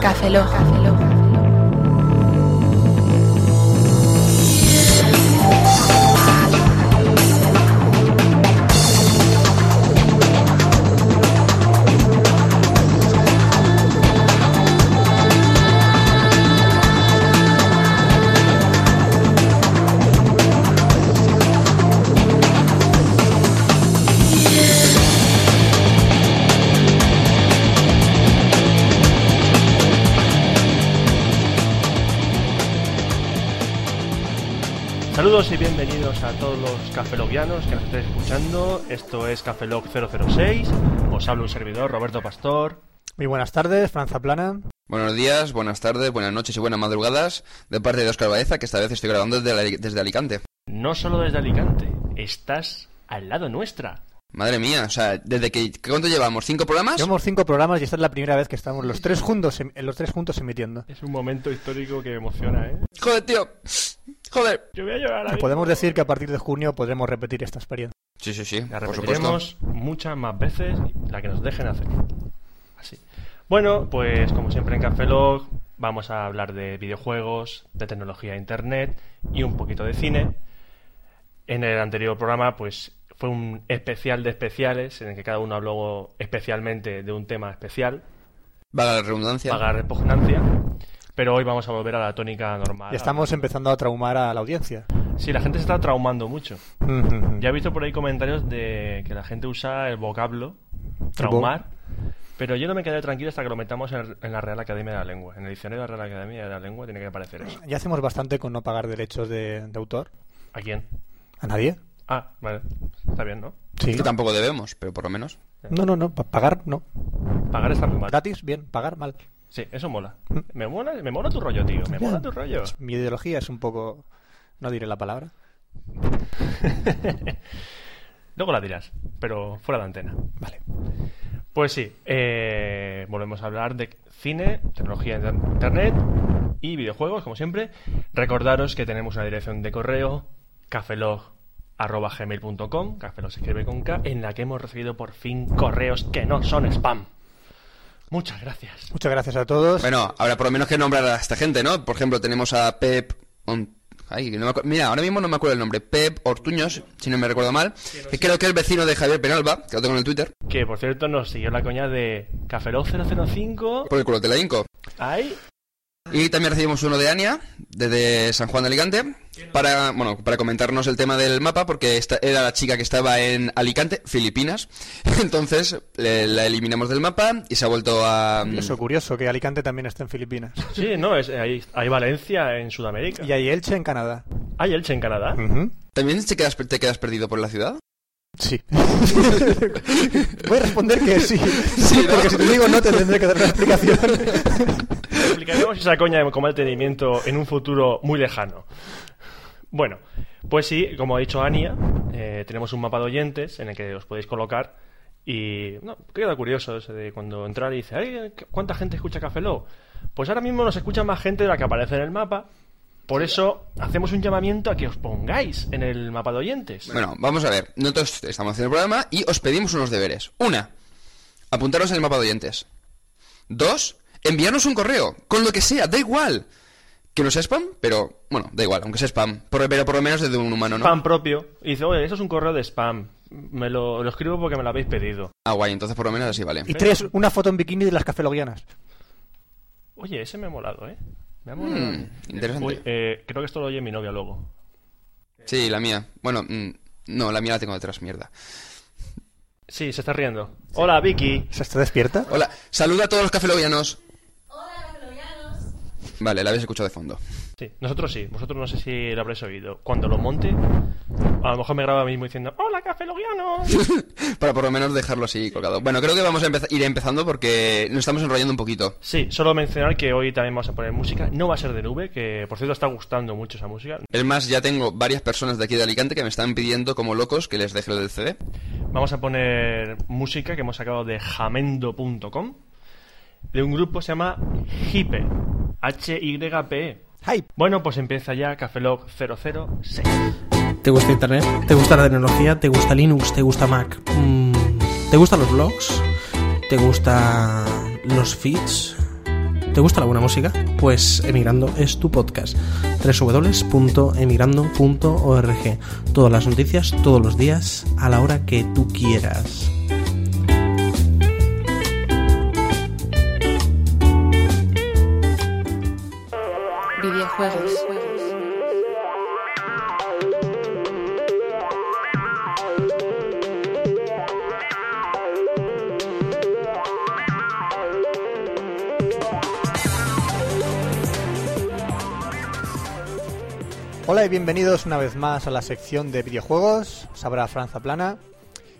Café Lock. Café Lock. Saludos y bienvenidos a todos los cafelogianos que nos estéis escuchando. Esto es Cafelog 006. Os habla un servidor, Roberto Pastor. Muy buenas tardes, Franza Plana. Buenos días, buenas tardes, buenas noches y buenas madrugadas de parte de Oscar Baeza, que esta vez estoy grabando desde, desde Alicante. No solo desde Alicante, estás al lado nuestra. Madre mía, o sea, desde que... ¿Cuánto llevamos? ¿Cinco programas? Llevamos cinco programas y esta es la primera vez que estamos los tres juntos, los tres juntos emitiendo. Es un momento histórico que emociona, ¿eh? Joder, tío. Joder. Yo voy a llorar ahí. Podemos decir que a partir de junio podremos repetir esta experiencia. Sí, sí, sí, La repetiremos muchas más veces la que nos dejen hacer. Así. Bueno, pues como siempre en Cafelog vamos a hablar de videojuegos, de tecnología e internet y un poquito de cine. En el anterior programa, pues fue un especial de especiales en el que cada uno habló especialmente de un tema especial, Vaga la redundancia. paga repugnancia. Pero hoy vamos a volver a la tónica normal. Estamos empezando a traumar a la audiencia. Sí, la gente se está traumando mucho. Ya he visto por ahí comentarios de que la gente usa el vocablo traumar, pero yo no me quedé tranquilo hasta que lo metamos en, en la Real Academia de la Lengua. En el diccionario de la Real Academia de la Lengua tiene que aparecer eso. Ya hacemos bastante con no pagar derechos de, de autor. ¿A quién? ¿A nadie? Ah, vale. Está bien, ¿no? Sí. Que tampoco debemos, pero por lo menos. No, no, no. pa- pagar, no. Pagar está muy mal. Gratis, bien. Pagar, mal. Sí, eso mola. Me mola, me mola tu rollo, tío. Me mola tu rollo. Mi ideología es un poco... No diré la palabra. Luego la dirás, pero fuera de antena. Vale. Pues sí, eh, volvemos a hablar de cine, tecnología de internet y videojuegos, como siempre. Recordaros que tenemos una dirección de correo, cafelog.gmail.com, cafelog se escribe con K, en la que hemos recibido por fin correos que no son spam. Muchas gracias. Muchas gracias a todos. Bueno, ahora por lo menos que nombrar a esta gente, ¿no? Por ejemplo, tenemos a Pep... On- Ay, no me acu- Mira, ahora mismo no me acuerdo el nombre. Pep Ortuños, si no me recuerdo mal. Que creo que es vecino de Javier Penalba, que lo tengo en el Twitter. Que por cierto nos siguió la coña de Cafelog 005. Por el culo te la hinco. Ay, Y también recibimos uno de Ania, desde San Juan de Alicante, para, bueno, para comentarnos el tema del mapa, porque esta era la chica que estaba en Alicante, Filipinas. Entonces le- la eliminamos del mapa y se ha vuelto a... Curioso, curioso, que Alicante también está en Filipinas. sí, no, es, hay, hay Valencia en Sudamérica. Y hay Elche en Canadá. ¿Hay Elche en Canadá? ¿También te quedas, te quedas perdido por la ciudad? Sí. Voy a responder que sí. ¿no? Porque si te digo no, te tendré que dar una explicación. Explicaremos esa coña como mantenimiento en un futuro muy lejano. Bueno, pues sí, como ha dicho Ania, eh, tenemos un mapa de oyentes en el que os podéis colocar y no, queda curioso ese de cuando entrar y dice, "Ay, ¿cuánta gente escucha Café Lock?". Pues ahora mismo nos escucha más gente de la que aparece en el mapa. Por eso hacemos un llamamiento a que os pongáis en el mapa de oyentes. Bueno, vamos a ver. Nosotros estamos haciendo el programa y os pedimos unos deberes. Una, apuntaros en el mapa de oyentes. Dos, enviarnos un correo, con lo que sea, da igual. Que no sea spam, pero bueno, da igual, aunque sea spam. Por, pero por lo menos desde un humano, ¿no? Spam propio. Y dice, oye, eso es un correo de spam. Me lo, lo escribo porque me lo habéis pedido. Ah, guay, entonces por lo menos así vale. Y tres, una foto en bikini de las cafelogianas. Oye, ese me ha molado, ¿eh? Me ha molado. Mm, interesante. Uy, eh, creo que esto lo oye mi novia luego. Sí, la mía. Bueno, mm, no, la mía la tengo detrás, mierda. Sí, se está riendo. Hola, Vicky. ¿Se está despierta? Hola, saluda a todos los cafelovianos. Vale, la habéis escuchado de fondo. Sí, nosotros sí. Vosotros no sé si lo habréis oído. Cuando lo monte, a lo mejor me graba a mí mismo diciendo ¡Hola, cafelogianos! Para por lo menos dejarlo así colgado. Bueno, creo que vamos a ir empezando porque nos estamos enrollando un poquito. Sí, solo mencionar que hoy también vamos a poner música. No va a ser de nube, que por cierto está gustando mucho esa música. Es más, ya tengo varias personas de aquí de Alicante que me están pidiendo como locos que les deje el CD. Vamos a poner música que hemos sacado de jamendo.com de un grupo que se llama Hype. H-Y-P-E. Hype. Bueno, pues empieza ya Cafelog 006. ¿Te gusta Internet? ¿Te gusta la tecnología? ¿Te gusta Linux? ¿Te gusta Mac? Mm, ¿Te gustan los blogs? ¿Te gusta los feeds. ¿Te gusta la buena música? Pues Emigrando es tu podcast. www.emigrando.org. Todas las noticias, todos los días, a la hora que tú quieras. Hola y bienvenidos una vez más a la sección de videojuegos. Sabrá Franza Plana.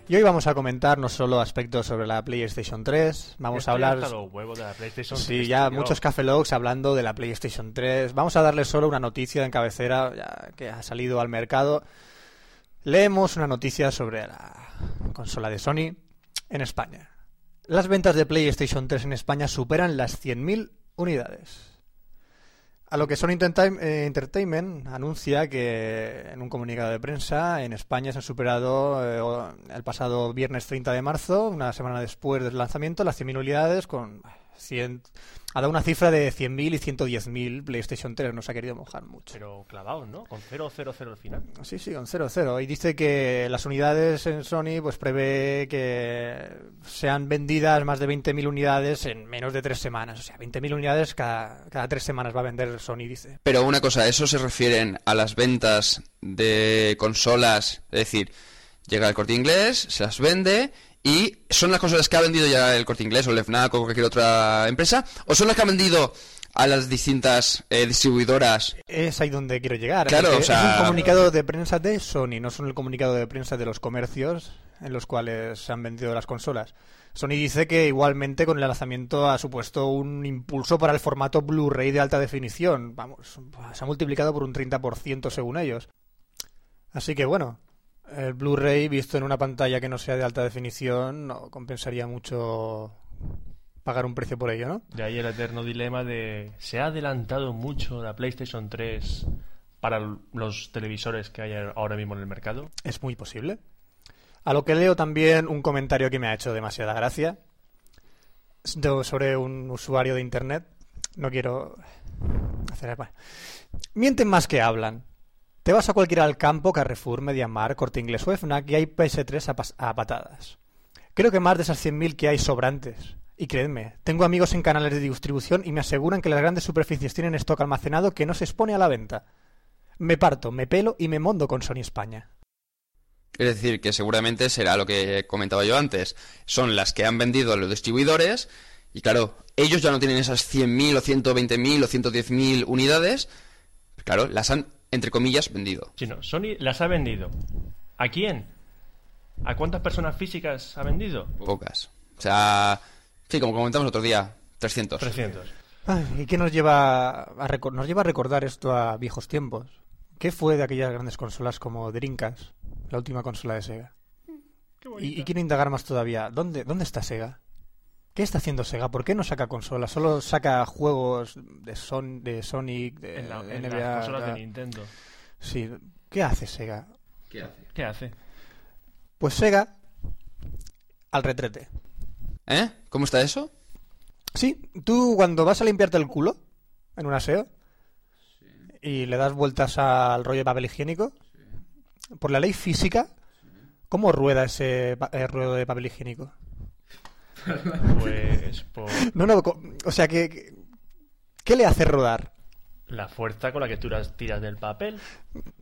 Y hoy vamos a comentar no solo aspectos sobre la PlayStation 3, vamos Estoy a hablar... hasta los huevos de la PlayStation Sí, 3, ya tío. muchos Café Logs hablando de la PlayStation 3. Vamos a darle solo una noticia en cabecera ya que ha salido al mercado. Leemos una noticia sobre la consola de Sony en España. Las ventas de PlayStation 3 en España superan las 100.000 unidades. A lo que Sony eh, Entertainment anuncia que en un comunicado de prensa en España se han superado eh, el pasado viernes 30 de marzo, una semana después del lanzamiento, las 100.000 unidades con 100, ha dado una cifra de 100.000 y 110.000 PlayStation 3, no se ha querido mojar mucho. Pero clavados, ¿no? Con 000 al final. Sí, sí, con 0-0. Y dice que las unidades en Sony pues prevé que sean vendidas más de 20.000 unidades en menos de tres semanas. O sea, 20.000 unidades cada, cada tres semanas va a vender Sony, dice. Pero una cosa, ¿eso se refieren a las ventas de consolas? Es decir, llega el corte inglés, se las vende y son las consolas que ha vendido ya el corte inglés o el FNAC o cualquier otra empresa, o son las que han vendido a las distintas eh, distribuidoras. Es ahí donde quiero llegar. Claro, porque o sea- Es un comunicado de prensa de Sony, no son el comunicado de prensa de los comercios en los cuales se han vendido las consolas. Sony dice que igualmente con el lanzamiento ha supuesto un impulso para el formato Blu-ray de alta definición. Vamos, se ha multiplicado por un 30% según ellos. Así que bueno, el Blu-ray visto en una pantalla que no sea de alta definición no compensaría mucho pagar un precio por ello, ¿no? De ahí el eterno dilema de... ¿Se ha adelantado mucho la PlayStation 3 para los televisores que hay ahora mismo en el mercado? Es muy posible. A lo que leo también un comentario que me ha hecho demasiada gracia sobre un usuario de internet. No quiero hacer. Mienten más que hablan. Te vas a cualquiera al campo, Carrefour, Mediamar, Corte Inglés o FNAC y hay PS3 a, a patadas. Creo que más de esas 100.000 que hay sobrantes. Y creedme, tengo amigos en canales de distribución y me aseguran que las grandes superficies tienen stock almacenado que no se expone a la venta. Me parto, me pelo y me mondo con Sony España. Es decir, que seguramente será lo que comentaba yo antes. Son las que han vendido a los distribuidores y claro, ellos ya no tienen esas 100.000 o 120.000 o 110.000 unidades. Claro, las han, entre comillas, vendido. Si no, Sony las ha vendido. ¿A quién? ¿A cuántas personas físicas ha vendido? Pocas. O sea, sí, como comentamos otro día, 300. 300. Ay, ¿Y qué nos lleva a nos lleva a recordar esto a viejos tiempos? ¿Qué fue de aquellas grandes consolas como Dreamcast, la última consola de Sega? Y, y quiero indagar más todavía. ¿Dónde, ¿Dónde está Sega? ¿Qué está haciendo Sega? ¿Por qué no saca consolas? Solo saca juegos de, Son, de Sonic, de En, la- en NBA. las consolas de. Nintendo. Sí. ¿Qué hace Sega? ¿Qué hace? ¿Qué hace? Pues Sega al retrete. ¿Eh? ¿Cómo está eso? Sí, tú cuando vas a limpiarte el culo en un aseo y le das vueltas al rollo de papel higiénico, por la ley física, ¿cómo rueda ese eh, ruedo de papel higiénico? Pues por No, no, o sea, que, ¿qué le hace rodar? la fuerza con la que tú las tiras del papel.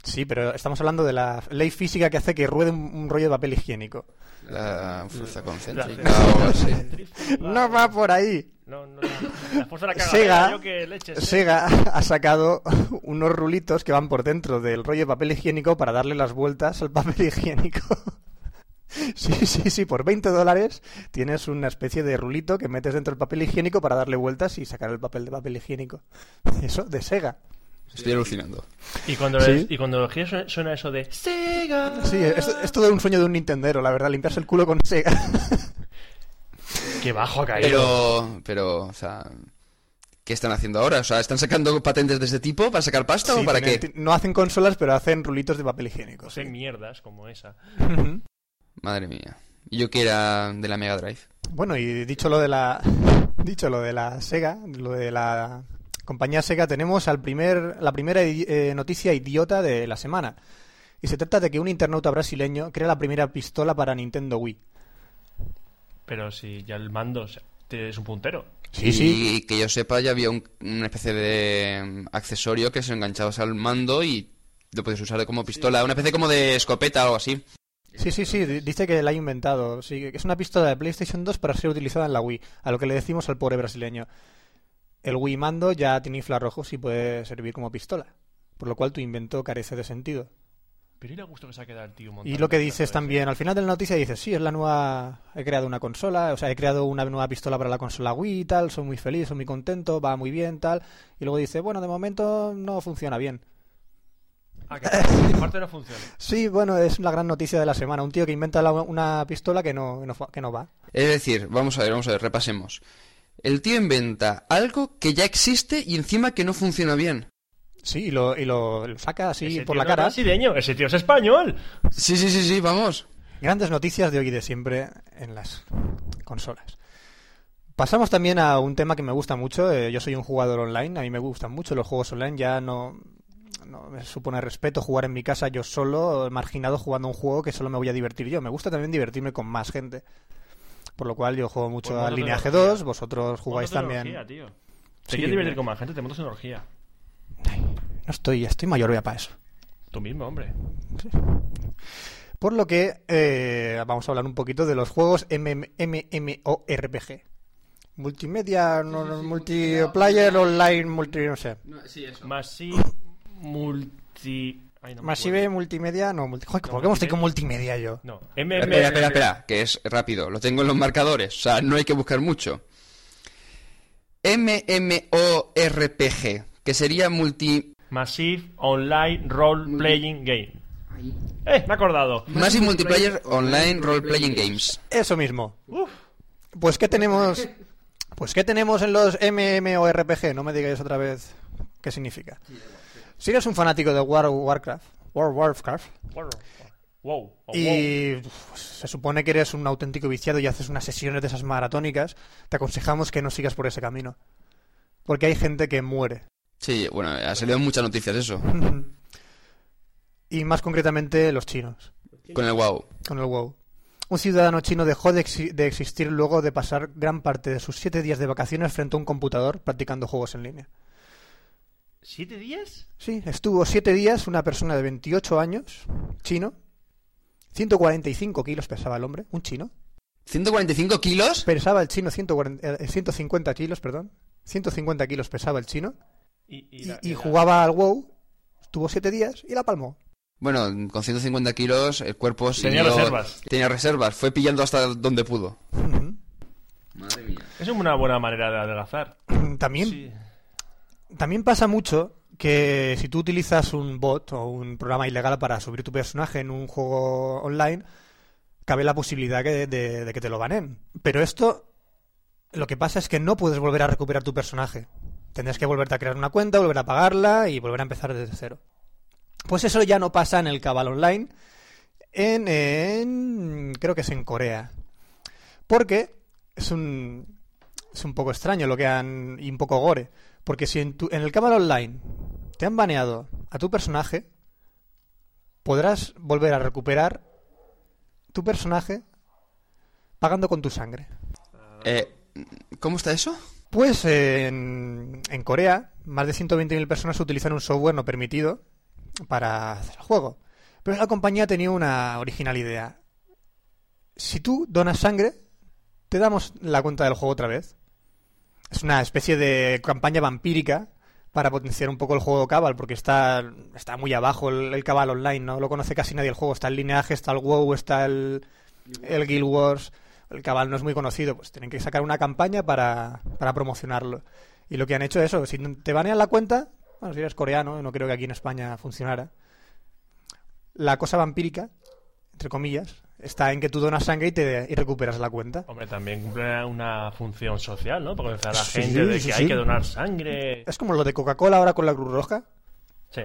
Sí, pero estamos hablando de la ley física que hace que ruede un, un rollo de papel higiénico. La fuerza La concéntrica así. centrífuga. No va por ahí. No, no, la, la fuerza de la Sega- cagadera, yo que leches. ¿eh? Sega ha sacado unos rulitos que van por dentro del rollo de papel higiénico para darle las vueltas al papel higiénico. Sí, sí, sí, por 20 dólares tienes una especie de rulito que metes dentro del papel higiénico para darle vueltas y sacar el papel de papel higiénico. Eso, de Sega. Estoy alucinando. Y cuando, Sí. le- y cuando giras suena, eso de Sega. Sí, es, es todo un sueño de un Nintendero, la verdad, limpiarse el culo con Sega. Qué bajo ha caído. Pero, pero, o sea, ¿qué están haciendo ahora? O sea, ¿están sacando patentes de este tipo para sacar pasta Sí, o para tienen- qué? No hacen consolas, pero hacen rulitos de papel higiénico. sí. Hacen mierdas como esa. Madre mía. Y Yo que era de la Mega Drive. Bueno, y dicho lo de la Dicho lo de la Sega, lo de la compañía Sega, tenemos al primer, la primera eh, noticia idiota de la semana. Y se trata de que un internauta brasileño crea la primera pistola para Nintendo Wii. Pero si ya el mando es un puntero. Sí, sí. Y que yo sepa, ya había un- una especie de mm, accesorio que se enganchabas al mando y lo puedes usar como pistola. Una especie como de escopeta o algo así. Sí, sí, sí, di- dice que la ha inventado. Sí, que es una pistola de PlayStation 2 para ser utilizada en la Wii, a lo que le decimos al pobre brasileño. El Wii mando ya tiene infrarrojos y puede servir como pistola, por lo cual tu invento carece de sentido. Pero ir a gusto que se ha quedado el tío Y lo que dices también, al final de la noticia dices, sí, es la nueva, he creado una consola, o sea, he creado una nueva pistola para la consola Wii y tal, soy muy feliz, soy muy contento, va muy bien, tal. Y luego dice, bueno, de momento no funciona bien. Ah, que aparte- aparte no funciona. Sí, bueno, es la gran noticia de la semana, un tío que inventa la- una pistola que no, que no, fa- que no va. Es decir, vamos a ver, vamos a ver, repasemos. El tío inventa algo que ya existe y encima que no funciona bien. Sí, y lo, y lo, lo saca así Ese por tío la no es cara. brasileño, ese tío es español. Sí, sí, sí, sí, vamos. Grandes noticias de hoy y de siempre en las consolas. Pasamos también a un tema que me gusta mucho. eh, yo soy un jugador online, a mí me gustan mucho los juegos online. Ya no, no me supone respeto jugar en mi casa yo solo, marginado, jugando un juego que solo me voy a divertir yo. Me gusta también divertirme con más gente. Por lo cual yo juego mucho Pues a orgía. 2, vosotros jugáis también. orgía, tío. Sí, Te quieres divertir con más gente, te montas una orgía. No estoy, estoy mayor ya para eso. Tú mismo, hombre. Por lo que eh, vamos a hablar un poquito de los juegos MM MMORPG. Multimedia, no, no, multiplayer, online, multi, no sé. Massive Multi... Ay, no me Massive, multimedia, no, multi... Joder, No, ¿por qué me estoy multimedia. con multimedia yo? No, MM... Espera, espera, espera, que es rápido. Lo tengo en los marcadores, o sea, no hay que buscar mucho. MMORPG, que sería multi... Massive Online Role Playing Game. ¡Eh! Me he acordado. Massive Multiplayer Online Role Playing Games. Eso mismo. Pues ¿qué tenemos? Pues ¿qué tenemos en los MMORPG? No me digáis otra vez qué significa. Si eres un fanático de War Warcraft, World of Warcraft, Wow. Wow. Oh, y pues, se supone que eres un auténtico viciado y haces unas sesiones de esas maratónicas, te aconsejamos que no sigas por ese camino. Porque hay gente que muere. Sí, bueno, ha salido en muchas noticias eso. y más concretamente los chinos, Con el WoW. con el WoW. Un ciudadano chino dejó de, de existir luego de pasar gran parte de sus siete días de vacaciones frente a un computador practicando juegos en línea. ¿Siete días? Sí, estuvo siete días una persona de 28 años, chino, 145 kilos pesaba el hombre, un chino. ¿145 kilos? Pesaba el chino 140 eh, 150 kilos, perdón. 150 kilos pesaba el chino. Y, Y, la- y la- jugaba al WoW, estuvo siete días y la palmó. Bueno, con 150 kilos el cuerpo Tenía siguió- reservas. Tenía reservas, fue pillando hasta donde pudo. Madre mía. Es una buena manera de adelgazar. También, Sí. También pasa mucho que si tú utilizas un bot o un programa ilegal para subir tu personaje en un juego online, cabe la posibilidad de que te lo banen. Pero esto, lo que pasa es que no puedes volver a recuperar tu personaje. Tendrás que volverte a crear una cuenta, volver a pagarla y volver a empezar desde cero. Pues eso ya no pasa en el Cabal Online, en, en- creo que es en Corea. Porque es un, es un poco extraño lo que han. y un poco gore. Porque si en, tu- en el Cabal Online te han baneado a tu personaje, podrás volver a recuperar tu personaje pagando con tu sangre. Eh, ¿Cómo está eso? Pues eh, en, en Corea, más de 120.000 personas utilizan un software no permitido para hacer el juego. Pero la compañía tenía una original idea. Si tú donas sangre, te damos la cuenta del juego otra vez. Es una especie de campaña vampírica para potenciar un poco el juego Cabal, porque está, está muy abajo el, Cabal Online, no lo conoce casi nadie el juego. Está el lineaje, está el WoW, está el, el Guild Wars. El Cabal no es muy conocido, pues tienen que sacar una campaña para, para promocionarlo. Y lo que han hecho es eso, si te banean la cuenta, bueno, si eres coreano, no creo que aquí en España funcionara. La cosa vampírica, entre comillas, está en que tú donas sangre y, te, y recuperas la cuenta. Hombre, también cumple una función social, ¿no? Porque convencer a la Sí, gente de sí, que sí. hay que donar sangre. Es como lo de Coca-Cola ahora con la Cruz Roja. Sí.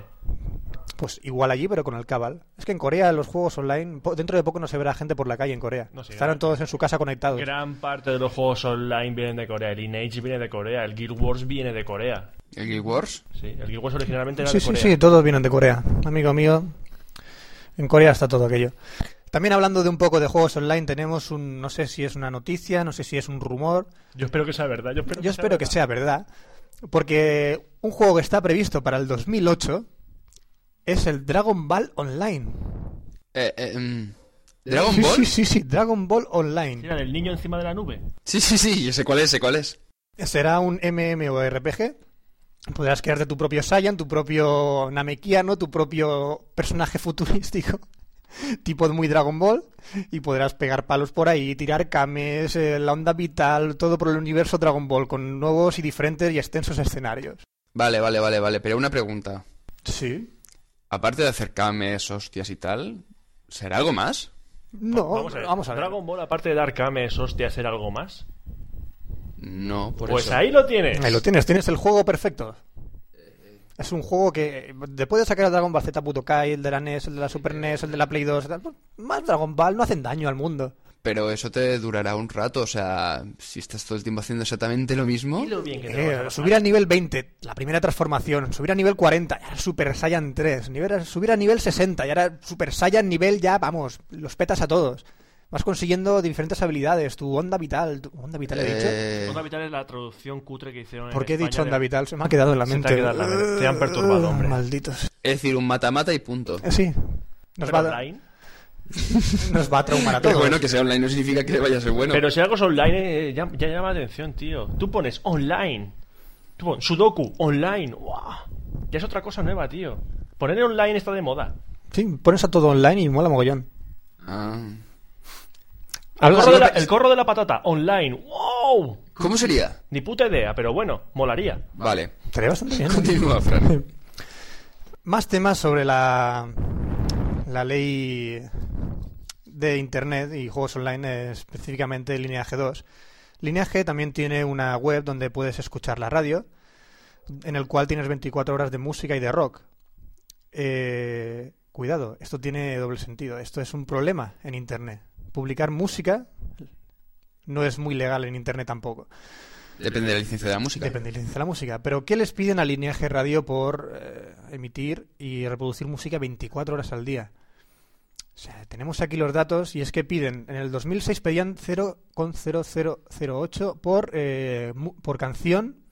Pues igual allí, pero con el Cabal. Es que en Corea los juegos online, dentro de poco no se verá gente por la calle en Corea. No Estarán todos en su casa conectados. Gran parte de los juegos online vienen de Corea. El Lineage viene de Corea. El Guild Wars viene de Corea. ¿El Guild Wars? Sí, el Guild Wars originalmente era Sí, de sí, Corea. sí, todos vienen de Corea. Amigo mío, en Corea está todo aquello. También hablando de un poco de juegos online, tenemos un, no sé si es una noticia, no sé si es un rumor. Yo espero que sea verdad. Yo espero, Yo espero que sea verdad, porque un juego que está previsto para el 2008 es el Dragon Ball Online. Eh, eh, mm, ¿Dragon sí, Ball? Sí, sí, sí, Dragon Ball Online. Era el niño encima de la nube. Sí, sí, sí, yo sé cuál es, sé cuál es. Será un MMORPG. Podrás crearte tu propio Saiyan, tu propio Namekiano, tu propio personaje futurístico, tipo muy Dragon Ball, y podrás pegar palos por ahí, tirar kames, eh, la onda vital, todo por el universo Dragon Ball, con nuevos y diferentes y extensos escenarios. Vale, vale, vale, vale. Pero una pregunta. Sí. Aparte de hacer cames, hostias y tal, ¿será algo más? No, vamos a ver. vamos a ver. Dragon Ball, aparte de dar cames, hostia, hacer algo más. No, por Pues eso. ahí lo tienes. Ahí lo tienes, tienes el juego perfecto. Es un juego que te puedes sacar el Dragon Ball Z puto Kai, el de la NES, el de la Super NES, el de la Play 2, tal, pues, más Dragon Ball no hacen daño al mundo. Pero eso te durará un rato, o sea, si estás todo el tiempo haciendo exactamente lo mismo. Y lo bien que te a Eh, subir a nivel 20, la primera transformación, subir a nivel 40, ya era Super Saiyan 3, nivel, subir a nivel 60, ya era Super Saiyan nivel ya, vamos, los petas a todos. Vas consiguiendo diferentes habilidades, tu onda vital, tu onda vital he dicho. Eh, Onda Vital es la traducción cutre que hicieron ¿Por en qué he dicho onda de- vital? Se me ha quedado en la Se te mente. ha quedado en la mente. Te han perturbado, hombre. Malditos. Es decir, un mata-mata y punto. Eh, Sí. Nos va, a, online. nos va a traumar a todos. Pero bueno, que sea online no significa que vaya a ser bueno. Pero si algo es online, eh, ya, ya llama la atención, tío. Tú pones online. Tú pones Sudoku, online. ¡Guau! Ya es otra cosa nueva, tío. Poner online está de moda. Sí, pones a todo online y mola mogollón. Ah. El corro, de la, el corro de la patata, online. ¡Wow! ¿Cómo sería? Ni puta idea, pero bueno, molaría. Vale. Estaría bastante bien. Continúa, Fran. Más temas sobre la, la ley de Internet y juegos online, específicamente Lineage 2. Lineage también tiene una web donde puedes escuchar la radio, en el cual tienes 24 horas de música y de rock. Eh, cuidado, esto tiene doble sentido. Esto es un problema en Internet. Publicar música no es muy legal en Internet tampoco. Depende de la licencia de la música. Depende de la licencia de la música. Pero ¿qué les piden a Lineaje Radio por eh, emitir y reproducir música 24 horas al día? O sea, tenemos aquí los datos y es que piden, en el 2006 pedían 0,0008 por, eh, por canción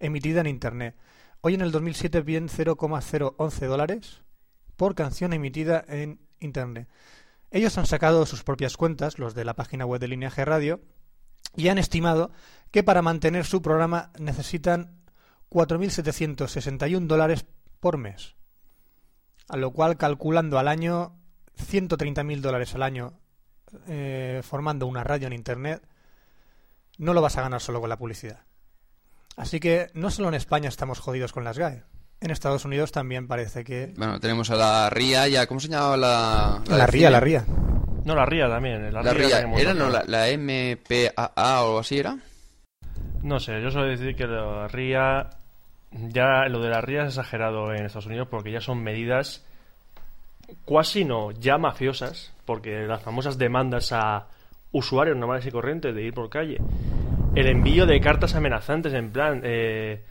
emitida en Internet. Hoy en el 2007 piden 0,011 dólares por canción emitida en Internet. Ellos han sacado sus propias cuentas, los de la página web de Lineaje Radio, y han estimado que para mantener su programa necesitan 4.761 dólares por mes. A lo cual, calculando al año 130.000 dólares al año eh, formando una radio en Internet, no lo vas a ganar solo con la publicidad. Así que no solo en España estamos jodidos con las GAE. En Estados Unidos también parece que... Bueno, tenemos a la RIA ya. ¿Cómo se llamaba la. La, ría, cine? la ría. No, la RIA también. La, La RIA RIA. ¿Era no, la, la MPAA o algo así era? No sé, yo suelo decir que la RIA. Ya lo de la RIA es exagerado en Estados Unidos porque ya son medidas cuasi no, ya mafiosas, porque las famosas demandas a usuarios normales y corrientes de ir por calle, el envío de cartas amenazantes en plan, eh,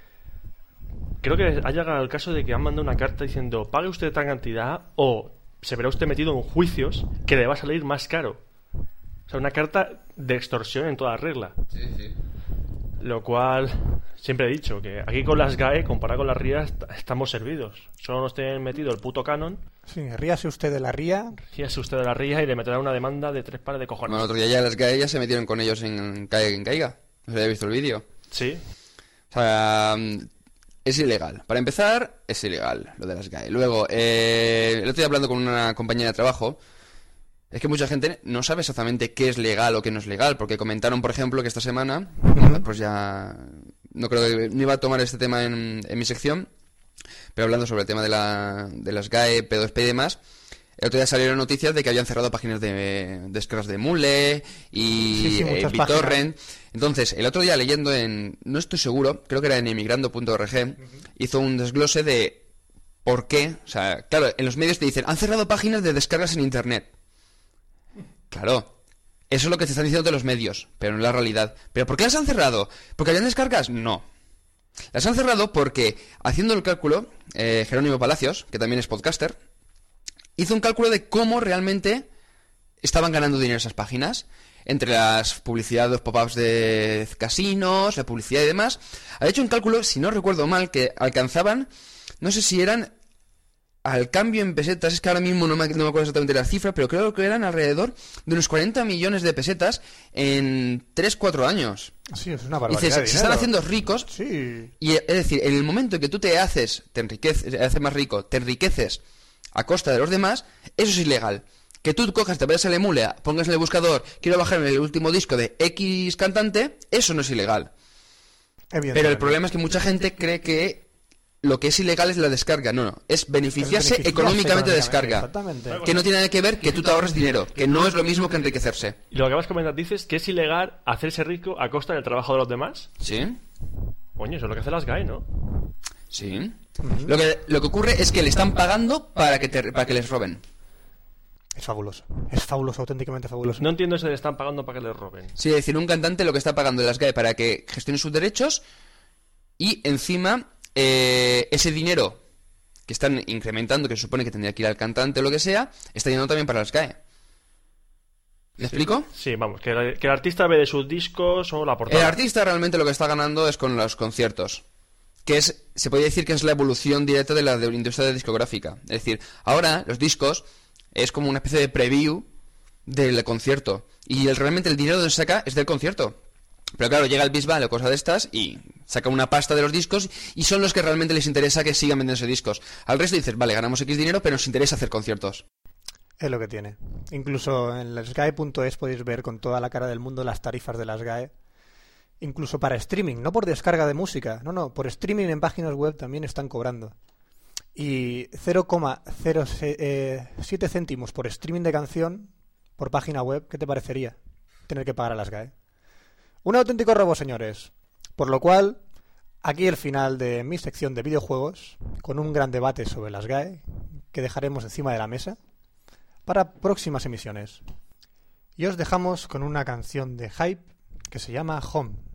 creo que ha llegado el caso de que han mandado una carta diciendo pague usted tal cantidad o se verá usted metido en juicios que le va a salir más caro. O sea, una carta de extorsión en toda regla. Sí, sí. Lo cual, siempre he dicho que aquí con las GAE, comparado con las RIA, est- estamos servidos. Solo nos tienen metido el puto canon, Sí, ríase usted de la ría. ríase usted de la RIA y le meterá una demanda de tres pares de cojones. Bueno, el otro día ya las GAE ya se metieron con ellos en Caiga en Caiga. No sé si habéis visto el vídeo. Sí, O sea, es ilegal. Para empezar, es ilegal lo de las GAE. Luego, eh, el otro día hablando con una compañera de trabajo, es que mucha gente no sabe exactamente qué es legal o qué no es legal, porque comentaron, por ejemplo, que esta semana, pues ya no creo que no iba a tomar este tema en, en mi sección, pero hablando sobre el tema de, la, de las GAE, P2P y demás, el otro día salieron noticias de que habían cerrado páginas de descargas de Mule y Sí, sí, eh, BitTorrent. Entonces, el otro día leyendo en, no estoy seguro, creo que era en emigrando.org, hizo un desglose de por qué. O sea, claro, en los medios te dicen, han cerrado páginas de descargas en Internet. Claro, eso es lo que te están diciendo de los medios, pero no es la realidad. ¿Pero por qué las han cerrado? ¿Porque habían descargas? No. Las han cerrado porque, haciendo el cálculo, eh, Jerónimo Palacios, que también es podcaster, hizo un cálculo de cómo realmente estaban ganando dinero esas páginas. Entre las publicidades, los pop-ups de casinos, la publicidad y demás. Ha hecho un cálculo, si no recuerdo mal, que alcanzaban, no sé si eran al cambio en pesetas, es que ahora mismo no me, no me acuerdo exactamente la cifra, pero creo que eran alrededor de unos 40 millones de pesetas en 3-4 años. Sí, es una barbaridad. dices, se están haciendo ricos Sí. y es decir, en el momento que tú te haces, te enriqueces, te haces más rico, te enriqueces a costa de los demás, eso es ilegal. Que tú cojas, te vayas al emule, pongas en el buscador, quiero bajarme el último disco de X cantante, eso no es ilegal. Pero el problema es que mucha gente cree que lo que es ilegal es la descarga. No, no, es Es beneficiarse beneficiarse económicamente de descarga. Exactamente. Que no tiene nada que ver que tú te ahorres dinero, que no es lo mismo que enriquecerse. Y lo que acabas de comentar, dices que es ilegal hacerse rico a costa del trabajo de los demás. ¿Sí? Coño, eso es lo que hace las GAE, ¿no? Sí. Lo que, lo que ocurre es que le están pagando para que, te- para que les roben. Es fabuloso. Es fabuloso, auténticamente fabuloso. No entiendo eso de están pagando para que les roben. Sí, es decir, un cantante lo que está pagando de las GAE para que gestione sus derechos y encima eh, ese dinero que están incrementando, que se supone que tendría que ir al cantante o lo que sea, está yendo también para las GAE. ¿Me explico? Sí, vamos, que, el- que el artista ve de sus discos o la El portada. artista realmente lo que está ganando es con los conciertos. Que es, se podría decir que es la evolución directa de la industria discográfica. Es decir, ahora los discos es como una especie de preview del concierto. Y realmente el dinero que se saca es del concierto. Pero claro, llega el Bisbal o cosas de estas y saca una pasta de los discos y son los que realmente les interesa que sigan vendiéndose discos. Al resto dices, vale, ganamos X dinero, pero nos interesa hacer conciertos. Es lo que tiene. Incluso en el SGAE.es podéis ver con toda la cara del mundo las tarifas de las GAE. Incluso para streaming, no por descarga de música, no, no, por streaming en páginas web también están cobrando. Y 0,07 eh, céntimos por streaming de canción por página web, ¿qué te parecería tener que pagar a las GAE? Un auténtico robo, señores. Por lo cual, aquí el final de mi sección de videojuegos, con un gran debate sobre las GAE, que dejaremos encima de la mesa para próximas emisiones. Y os dejamos con una canción de hype que se llama. Home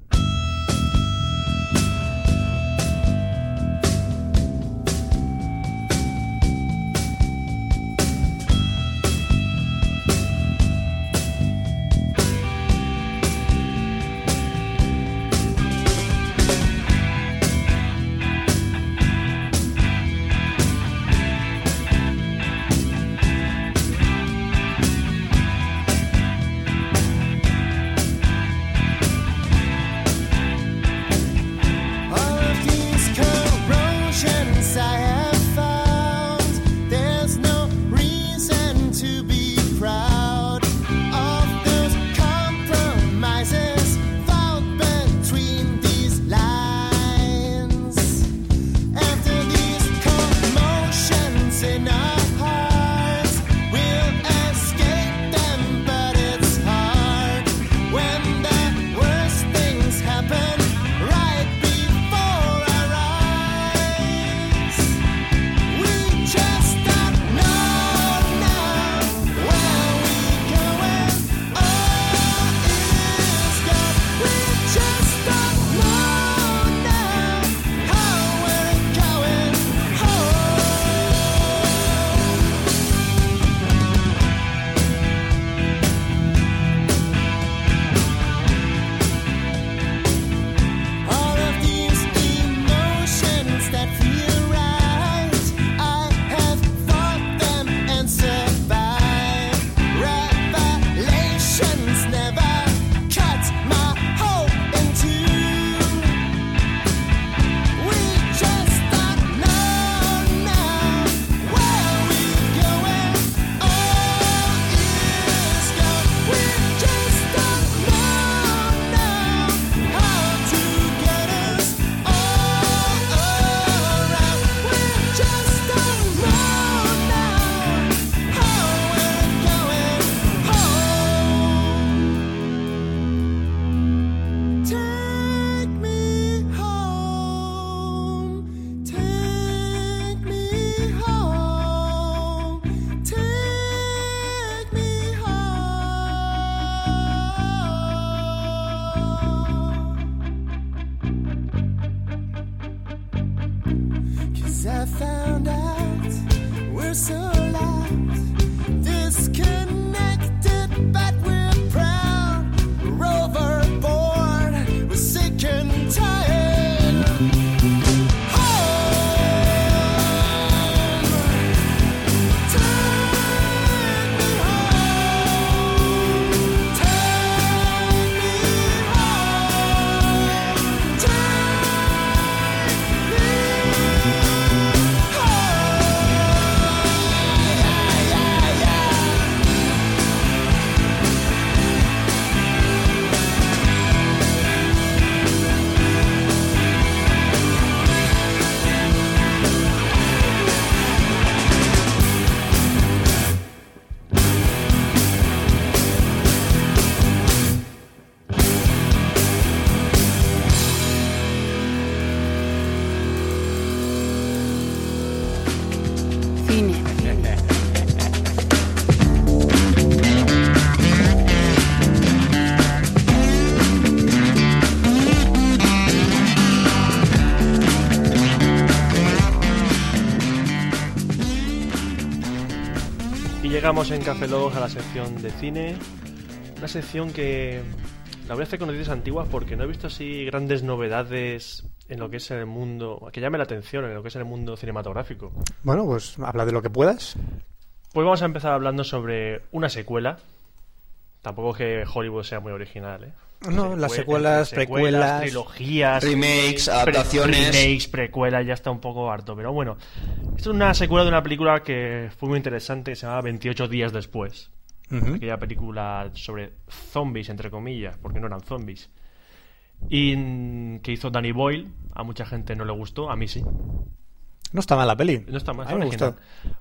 Llegamos en Café Logos a la sección de cine. Una sección que la voy a hacer con noticias antiguas porque no he visto así grandes novedades en lo que es el mundo, que llame la atención en lo que es el mundo cinematográfico. Bueno, pues habla de lo que puedas. Pues vamos a empezar hablando sobre una secuela. Tampoco que Hollywood sea muy original, ¿eh? No, las Secue- secuelas, precuelas. trilogías, Remakes, pre- adaptaciones. remakes, precuelas, ya está un poco harto. Pero bueno, esto es una secuela de una película que fue muy interesante, que se llama 28 días después. Ujú. Aquella película sobre zombies, entre comillas, porque no eran zombies. Y que hizo Danny Boyle. A mucha gente no le gustó, a mí sí. No está mal la peli. No está mal, A está mí me gustó.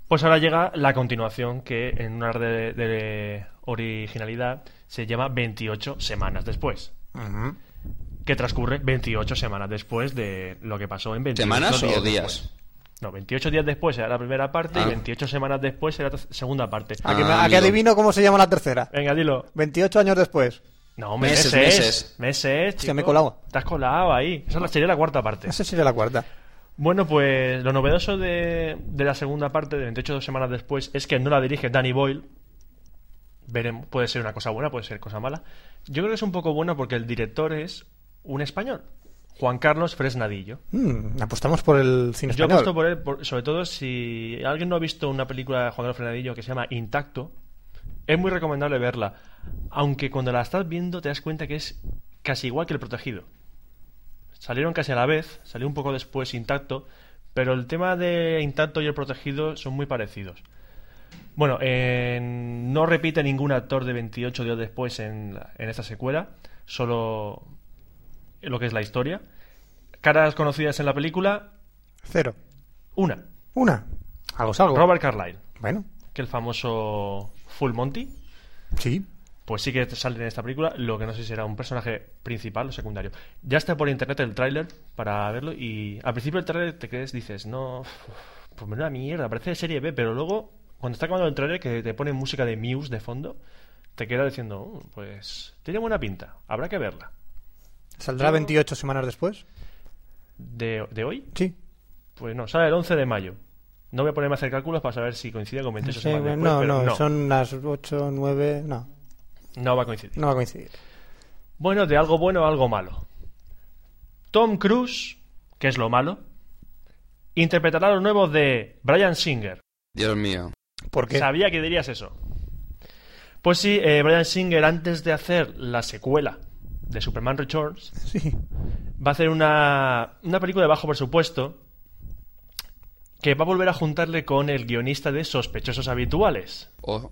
Pues ahora llega la continuación que en una de, de originalidad se llama 28 semanas después. Que transcurre 28 semanas después de lo que pasó en 28 ¿Semanas o días días? después. No, 28 días después era la primera parte y Ah. 28 semanas después era la segunda parte. ¿A que, Ah, a que amigo. adivino cómo se llama la tercera? Venga, dilo. 28 años después. No, Meses, meses. meses. Hostia, me he chico. colado. Te has colado ahí. Esa sería la cuarta parte. Esa sería la cuarta. Bueno, pues lo novedoso de, de la segunda parte, de 28 semanas después, es que no la dirige Danny Boyle. Veremos, puede ser una cosa buena, puede ser cosa mala. Yo creo que es un poco bueno porque el director es un español, Juan Carlos Fresnadillo. Mm, apostamos por el cine Yo español. apuesto por él, por- sobre todo si alguien no ha visto una película de Juan Carlos Fresnadillo que se llama Intacto, es muy recomendable verla. Aunque cuando la estás viendo te das cuenta que es casi igual que El Protegido. Salieron casi a la vez, salió un poco después Intacto, pero el tema de Intacto y El Protegido son muy parecidos. Bueno, en- no repite ningún actor de 28 días después en, la- en esta secuela, solo lo que es la historia. Caras conocidas en la película, Cero. una, Una. Algo es algo. Robert Carlyle, Bueno, que el famoso Full Monty, sí. pues sí que sale en esta película, lo que no sé si será un personaje principal o secundario. Ya está por internet el tráiler para verlo y al principio del tráiler te crees, dices, no, pues menuda mierda, parece de serie B, pero luego cuando está acabando el tráiler que te pone música de Muse de fondo, te queda diciendo, "Oh, pues tiene buena pinta, habrá que verla. ¿Saldrá Yo- 28 semanas después? ¿De, de hoy? Sí. Pues no, sale el 11 de mayo. No voy a ponerme a hacer cálculos para saber si coincide con 28 Sí, semanas después, no, pero no, son las 8, 9. No, no va a coincidir. no va a coincidir. Bueno, de algo bueno a algo malo. Tom Cruise, que es lo malo, interpretará los nuevos de Brian Singer. Dios mío. ¿Por qué? Sabía que dirías eso. Pues sí, eh, Brian Singer, antes de hacer la secuela de Superman Returns, Sí. va a hacer una, una película de bajo presupuesto que va a volver a juntarle con el guionista de Sospechosos Habituales. Oh,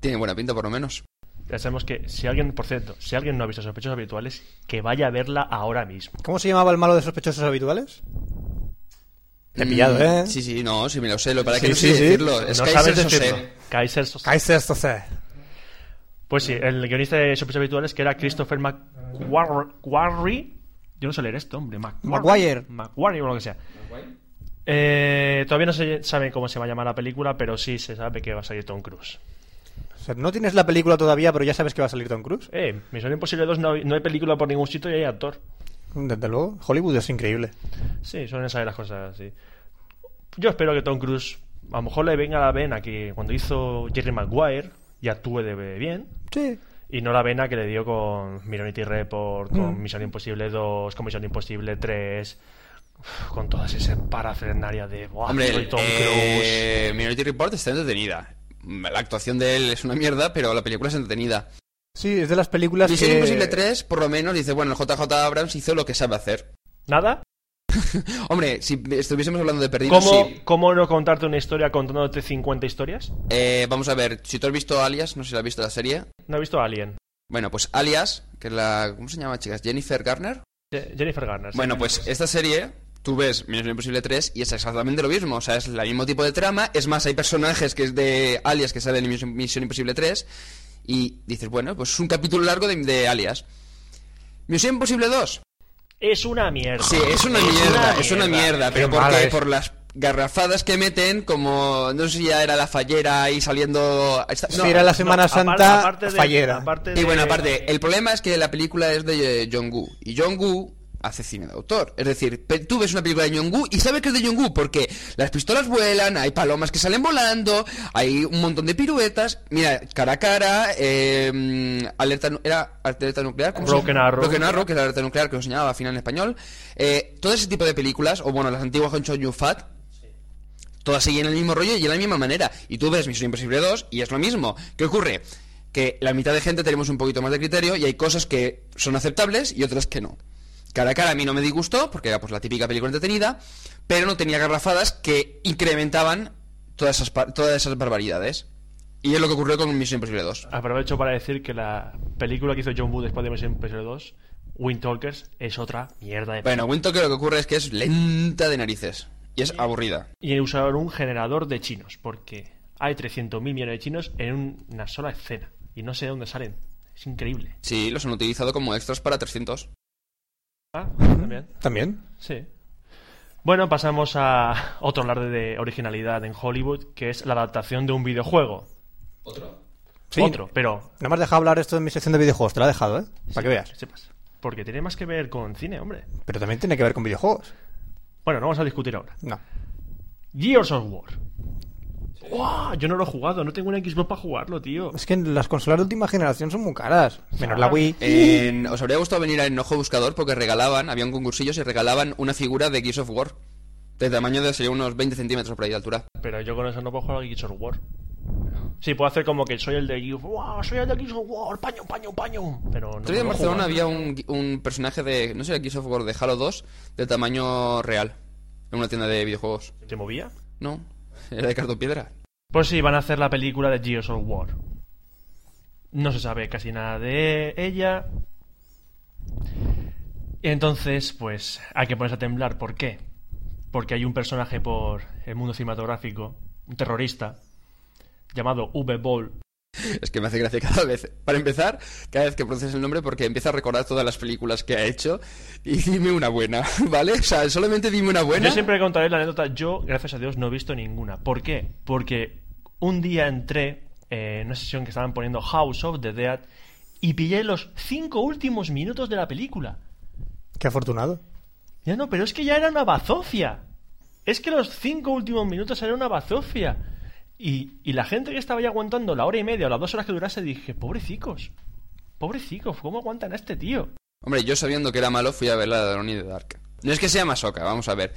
tiene buena pinta por lo menos. Ya sabemos que si alguien, por cierto, si alguien no ha visto Sospechosos Habituales, que vaya a verla ahora mismo. ¿Cómo se llamaba el malo de sospechosos habituales? Te he pillado, Mm, ¿eh? Sí, sí, no, sí me lo sé. Lo para Sí, que no sí, sé sí. decirlo. Es no Kaiser sabes Sose. decirlo. Kaiser Sose. Kaiser Sose. Pues sí, el guionista de Sospechosos Habituales, que era Christopher McQuarrie. Yo no sé leer esto, hombre. Maguire. McQuarrie o lo que sea. Eh, todavía no se sabe cómo se va a llamar la película, pero sí se sabe que va a salir Tom Cruise. O sea, no tienes la película todavía, pero ya sabes que va a salir Tom Cruise. Eh, Misión Imposible 2 no hay, no hay película por ningún sitio y hay actor. Desde luego, Hollywood es increíble. Sí, suelen saber las cosas así. Yo espero que Tom Cruise a lo mejor le venga la vena que cuando hizo Jerry Maguire y actúe de bien. Sí. Y no la vena que le dio con Minority Report, con Mm. Misión Imposible 2, con Misión Imposible 3, con todas esas parafernarias de "Buah, Hombre, soy Tom eh, Minority Report está entretenida. La actuación de él es una mierda, pero la película es entretenida. Sí, es de las películas Misión que... Imposible 3, por lo menos, dice, bueno, el JJ Abrams hizo lo que sabe hacer. Cruise". ¿Nada? Hombre, si estuviésemos hablando de perdidos, ¿Cómo, sí. ¿Cómo no contarte una historia contándote 50 historias? Eh, vamos a ver, si tú has visto Alias, no sé si la has visto la serie. No he visto a Alien. Bueno, pues Alias, que es la... ¿Cómo se llama, chicas? Jennifer Garner. Je- Jennifer Garner. sí. Bueno, pues esta serie, tú ves Misión Imposible 3 y es exactamente lo mismo. O sea, es el mismo tipo de trama. Es más, hay personajes que es de Alias que salen en Misión- Misión Imposible 3. Y dices, bueno, pues es un capítulo largo de, de Alias. Misión Imposible 2. Es una mierda. Sí, es una mierda, es una mierda. Pero Qué porque por las garrafadas que meten, como no sé si ya era la fallera ahí saliendo. esta- Si era la Semana Santa, aparte de- fallera. aparte Y bueno, aparte, el problema es que la película es de eh, Jong-Gu. Y Jong-Gu hace cine de autor. Es decir, tú ves una película de Jong-Gu y sabes que es de Jong-Gu porque las pistolas vuelan, hay palomas que salen volando, hay un montón de piruetas. Mira, cara a cara, eh, mm, alerta, era alerta nuclear. ¿cómo se Broken? Arrow. Broken Arrow, que es la alerta nuclear que lo enseñaba al final en español. Eh, todo ese tipo de películas, o bueno, las antiguas con Chow Yun-Fat, todas siguen el mismo rollo y de la misma manera. Y tú ves Misión Imposible 2 y es lo mismo. ¿Qué ocurre? Que la mitad de gente tenemos un poquito más de criterio y hay cosas que son aceptables y otras que no. Cara a cara a mí no me disgustó, porque era pues la típica película entretenida, pero no tenía garrafadas que incrementaban todas esas, todas esas barbaridades. Y es lo que ocurrió con Misión Imposible 2. Aprovecho para decir que la película que hizo John Woo después de Misión Imposible 2, Wind Talkers, es otra mierda de Bueno, Winto que lo que ocurre es que es lenta de narices. Y es aburrida. Y usaron un generador de chinos, porque hay 300.000 millones de chinos en un- una sola escena. Y no sé de dónde salen. Es increíble. Sí, los han utilizado como extras para 300. Ah, también. También. Sí. Bueno, pasamos a otro hablar de originalidad en Hollywood, que es la adaptación de un videojuego. Sí. Otro, pero No me has dejado hablar esto en mi sección de videojuegos, te lo he dejado, ¿eh? Para que veas. sepas. Porque tiene más que ver con cine, hombre. Pero también tiene que ver con videojuegos. Bueno, no vamos a discutir ahora. No. Gears of War. ¡Guau! Yo no lo he jugado, no tengo una Xbox para jugarlo, tío. Es que las consolas de última generación son muy caras. Menos la Wii. En- ¿Os habría gustado venir en Ojo Buscador? Porque regalaban, había un concursillo y regalaban una figura de Gears of War. De tamaño de sería unos 20 centímetros por ahí de altura. Pero yo con eso no puedo jugar a Gears of War. Sí, puedo hacer como que soy el de Gears of War, soy el de Gears of War, paño, paño, paño. Pero no Otro día en puedo Barcelona jugar. había un, un personaje de, no sé, Gears of War de Halo 2 de tamaño real. En una tienda de videojuegos. ¿Te movía? No, era de cartón piedra. Pues sí, van a hacer la película de Gears of War. No se sabe casi nada de ella. Entonces, pues, hay que ponerse a temblar. ¿Por qué? Porque hay un personaje por el mundo cinematográfico, un terrorista, llamado V-Ball. Es que me hace gracia cada vez. Para empezar, cada vez que pronuncias el nombre, porque empieza a recordar todas las películas que ha hecho. Y dime una buena, ¿vale? O sea, solamente dime una buena. Yo siempre contaré la anécdota. Yo, gracias a Dios, no he visto ninguna. ¿Por qué? Porque un día entré eh, en una sesión que estaban poniendo House of the Dead y pillé los cinco últimos minutos de la película. Qué afortunado. Ya no, pero es que ya era una bazofia. Es que los cinco últimos minutos era una bazofia. Y, la gente que estaba ya aguantando la hora y media o las dos horas que durase, dije, pobrecicos. Pobrecicos, ¿cómo aguantan a este tío? Hombre, yo sabiendo que era malo fui a ver la de the Dark. No es que sea masoca, vamos a ver.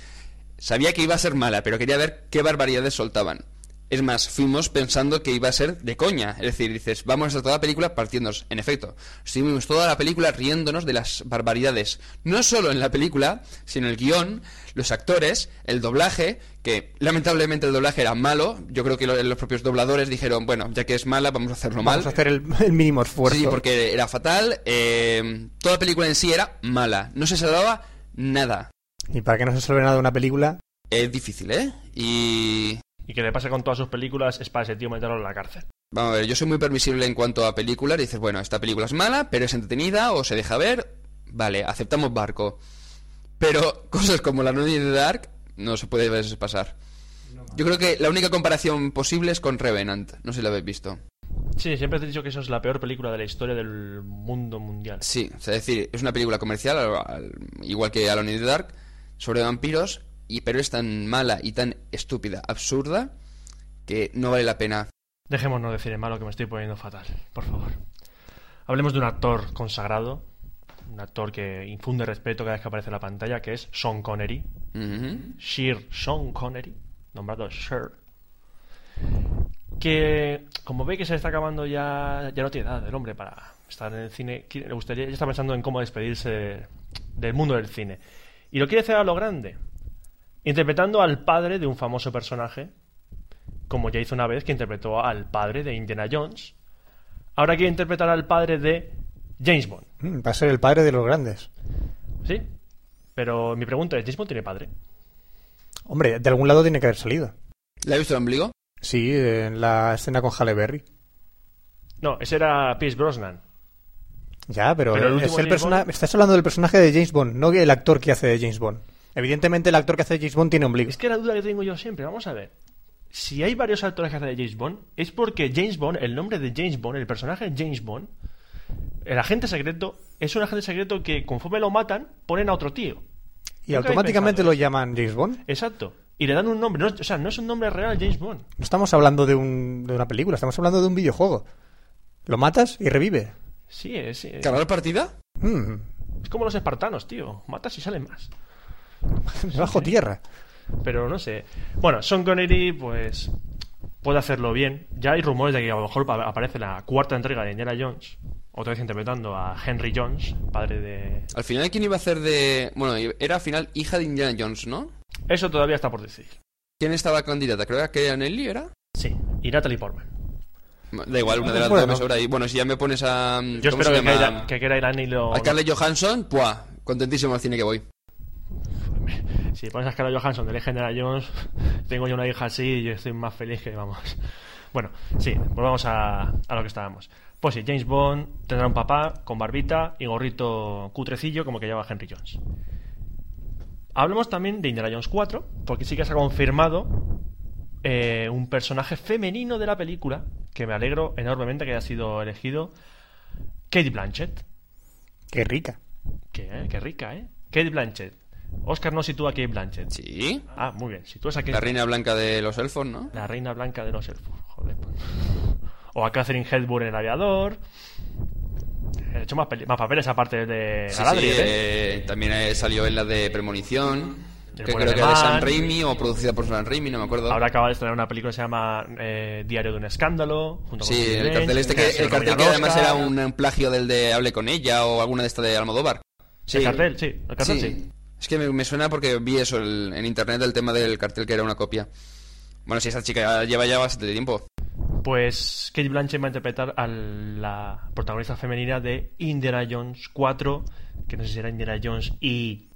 Sabía que iba a ser mala, pero quería ver qué barbaridades soltaban. Es más, fuimos pensando que iba a ser de coña. Es decir, dices, vamos a hacer toda la película partiéndonos. En efecto, estuvimos toda la película riéndonos de las barbaridades. No solo en la película, sino el guion, los actores, el doblaje, que lamentablemente el doblaje era malo. Yo creo que lo- los propios dobladores dijeron, bueno, ya que es mala, vamos a hacerlo mal. Vamos a hacer el, el mínimo esfuerzo. Sí, porque era fatal. eh, toda la película en sí era mala. No se salvaba nada. Y para que no se salve nada de una película, Es difícil, ¿eh? Y... Y que le pasa con todas sus películas es para ese tío meterlo en la cárcel. Vamos a ver, yo soy muy permisible en cuanto a películas. Dices, bueno, esta película es mala, pero es entretenida o se deja ver. Vale, aceptamos barco. Pero cosas como la Noche de Dark no se puede ver pasar. Yo creo que la única comparación posible es con Revenant. No sé si la habéis visto. Sí, siempre te he dicho que eso es la peor película de la historia del mundo mundial. Sí, o sea, es decir, es una película comercial, al- al- igual que Alone in the Dark, sobre vampiros, y, pero es tan mala y tan estúpida, absurda, que no vale la pena. Dejémonos decir en malo que me estoy poniendo fatal, por favor. Hablemos de un actor consagrado, un actor que infunde respeto cada vez que aparece en la pantalla, que es Sean Connery. Ujú. Sir Sean Connery, nombrado Sir. Que, como ve que se está acabando ya, ya no tiene edad el hombre para estar en el cine, le gustaría, ya está pensando en cómo despedirse del mundo del cine. Y lo quiere hacer a lo grande, interpretando al padre de un famoso personaje, como ya hizo una vez que interpretó al padre de Indiana Jones. Ahora quiere interpretar al padre de James Bond. Mm, Va a ser el padre de los grandes. ¿Sí? Pero mi pregunta es, ¿James Bond tiene padre? Hombre, de algún lado tiene que haber salido. ¿Le ha visto el ombligo? Sí, en la escena con Halle Berry. No, ese era Pierce Brosnan. Ya, pero, Pero el es el persona... Bond- estás hablando del personaje de James Bond, no el actor que hace de James Bond. Evidentemente el actor que hace James Bond tiene ombligo. Es que la duda que tengo yo siempre, vamos a ver. Si hay varios actores que hacen de James Bond, es porque James Bond, el nombre de James Bond, el personaje de James Bond, el agente secreto, es un agente secreto que conforme lo matan, ponen a otro tío. Y ¿Nunca habéis automáticamente lo llaman James Bond. Exacto. Y le dan un nombre. No, es- o sea, no es un nombre real James Bond. No estamos hablando de, un, de una película, estamos hablando de un videojuego. Lo matas y revive. Sí, es, es, ¿Ganar partida? Mm, es como los espartanos, tío. Matas y salen más. bajo tierra. Pero no sé. Bueno, Sean Connery, pues. Puede hacerlo bien. Ya hay rumores de que a lo mejor pa- aparece la cuarta entrega de Indiana Jones. Otra vez interpretando a Henry Jones, padre de. Al final, ¿quién iba a hacer de...? Bueno, era al final hija de Indiana Jones, ¿no? Eso todavía está por decir. ¿Quién estaba candidata? Creo que era Nelly, ¿era? Sí. Y Natalie Portman. Da igual, una de las Bueno. dos me sobra. Y bueno, si ya me pones a... Yo ¿cómo espero se que que Ilani lo. A Scarlett Johansson, ¡puah! Contentísimo al cine que voy. Si pones a Scarlett Johansson de Legend Jones, tengo yo una hija así y yo estoy más feliz que vamos. Bueno, sí, volvamos a, a lo que estábamos. Pues sí, James Bond tendrá un papá con barbita y gorrito cutrecillo como que lleva Henry Jones. Hablemos también de Indiana Jones 4, porque sí que se ha confirmado eh, un personaje femenino de la película, que me alegro enormemente que haya sido elegido, Kate Blanchett. Qué rica. Qué, eh, qué rica, ¿eh? Kate Blanchett. Oscar no sitúa a Kate Blanchett. Sí. Ah, muy bien. Sitúas a Kate La reina blanca de los elfos, ¿no? la reina blanca de los elfos. Joder. O a Catherine Hepburn en el aviador. He hecho más, papeles aparte de Galadriel, sí, ¿eh? eh, también eh, salió en la de Premonición, que creo que era de. Sam Raimi o producida por Sam Raimi, no me acuerdo. Ahora acaba de estrenar una película que se llama eh, Diario de un escándalo. Junto sí, el cartel este que el cartel que además era un, plagio del de Hable con ella o alguna de esta de Almodóvar. Sí. El cartel, sí. El cartel, sí. Sí. Es que me, me suena porque vi eso el- en internet del tema del cartel que era una copia. Bueno, si esa chica lleva ya bastante tiempo. Pues Kate Blanchett va a interpretar a la protagonista femenina de Indiana Jones 4, que no sé si era Indiana Jones y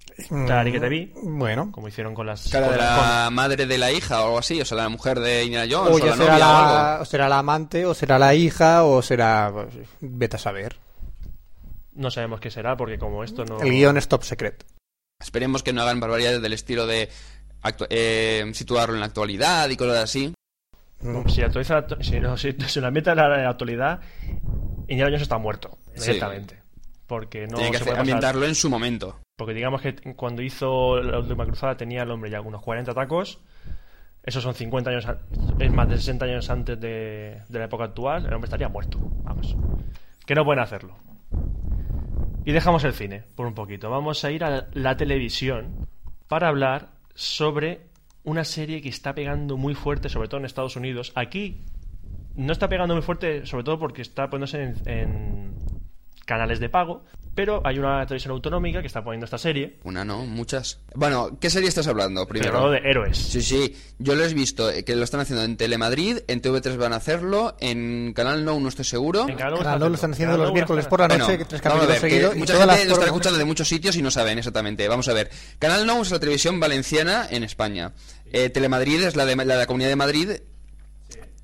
Tari que te vi, Mm, Bueno. como hicieron con las... Cara con de las- la madre de la hija o algo así, o sea, la mujer de Indiana Jones O o, ya la será novia o la, algo. o será la amante, o será la hija, o será... vete a saber. No sabemos qué será, porque como esto no... El guion es top secret. Esperemos que no hagan barbaridades del estilo de eh, situarlo en la actualidad y cosas así. Si, actualiza si, no, si, si la meta en la actualidad, Indiana Jones está muerto, Sí. directamente. Porque no Tiene que se hacer- pasar- ambientarlo en su momento. Porque digamos que cuando hizo la última cruzada tenía el hombre ya unos 40 tacos. Esos son 50 años, es más de 60 años antes de, de la época actual. El hombre estaría muerto. Vamos. Que no pueden hacerlo. Y dejamos el cine por un poquito. Vamos a ir a la televisión para hablar sobre una serie que está pegando muy fuerte, sobre todo en Estados Unidos. Aquí no está pegando muy fuerte, sobre todo porque está poniéndose en, en canales de pago. Pero hay una televisión autonómica que está poniendo esta serie. Una no, muchas. Bueno, ¿qué serie estás hablando Pero primero? de héroes. Sí, sí, yo lo he visto, eh, que lo están haciendo en Telemadrid, en TV3 van a hacerlo, en Canal No no estoy seguro. En Canal No lo están haciendo Canal los miércoles por la Bueno, noche, tres capítulos seguidos. mucha gente las lo está escuchando de muchos sitios y no saben exactamente. Vamos a ver. Canal No es la televisión valenciana en España. Eh, Telemadrid es la de, la de la Comunidad de Madrid,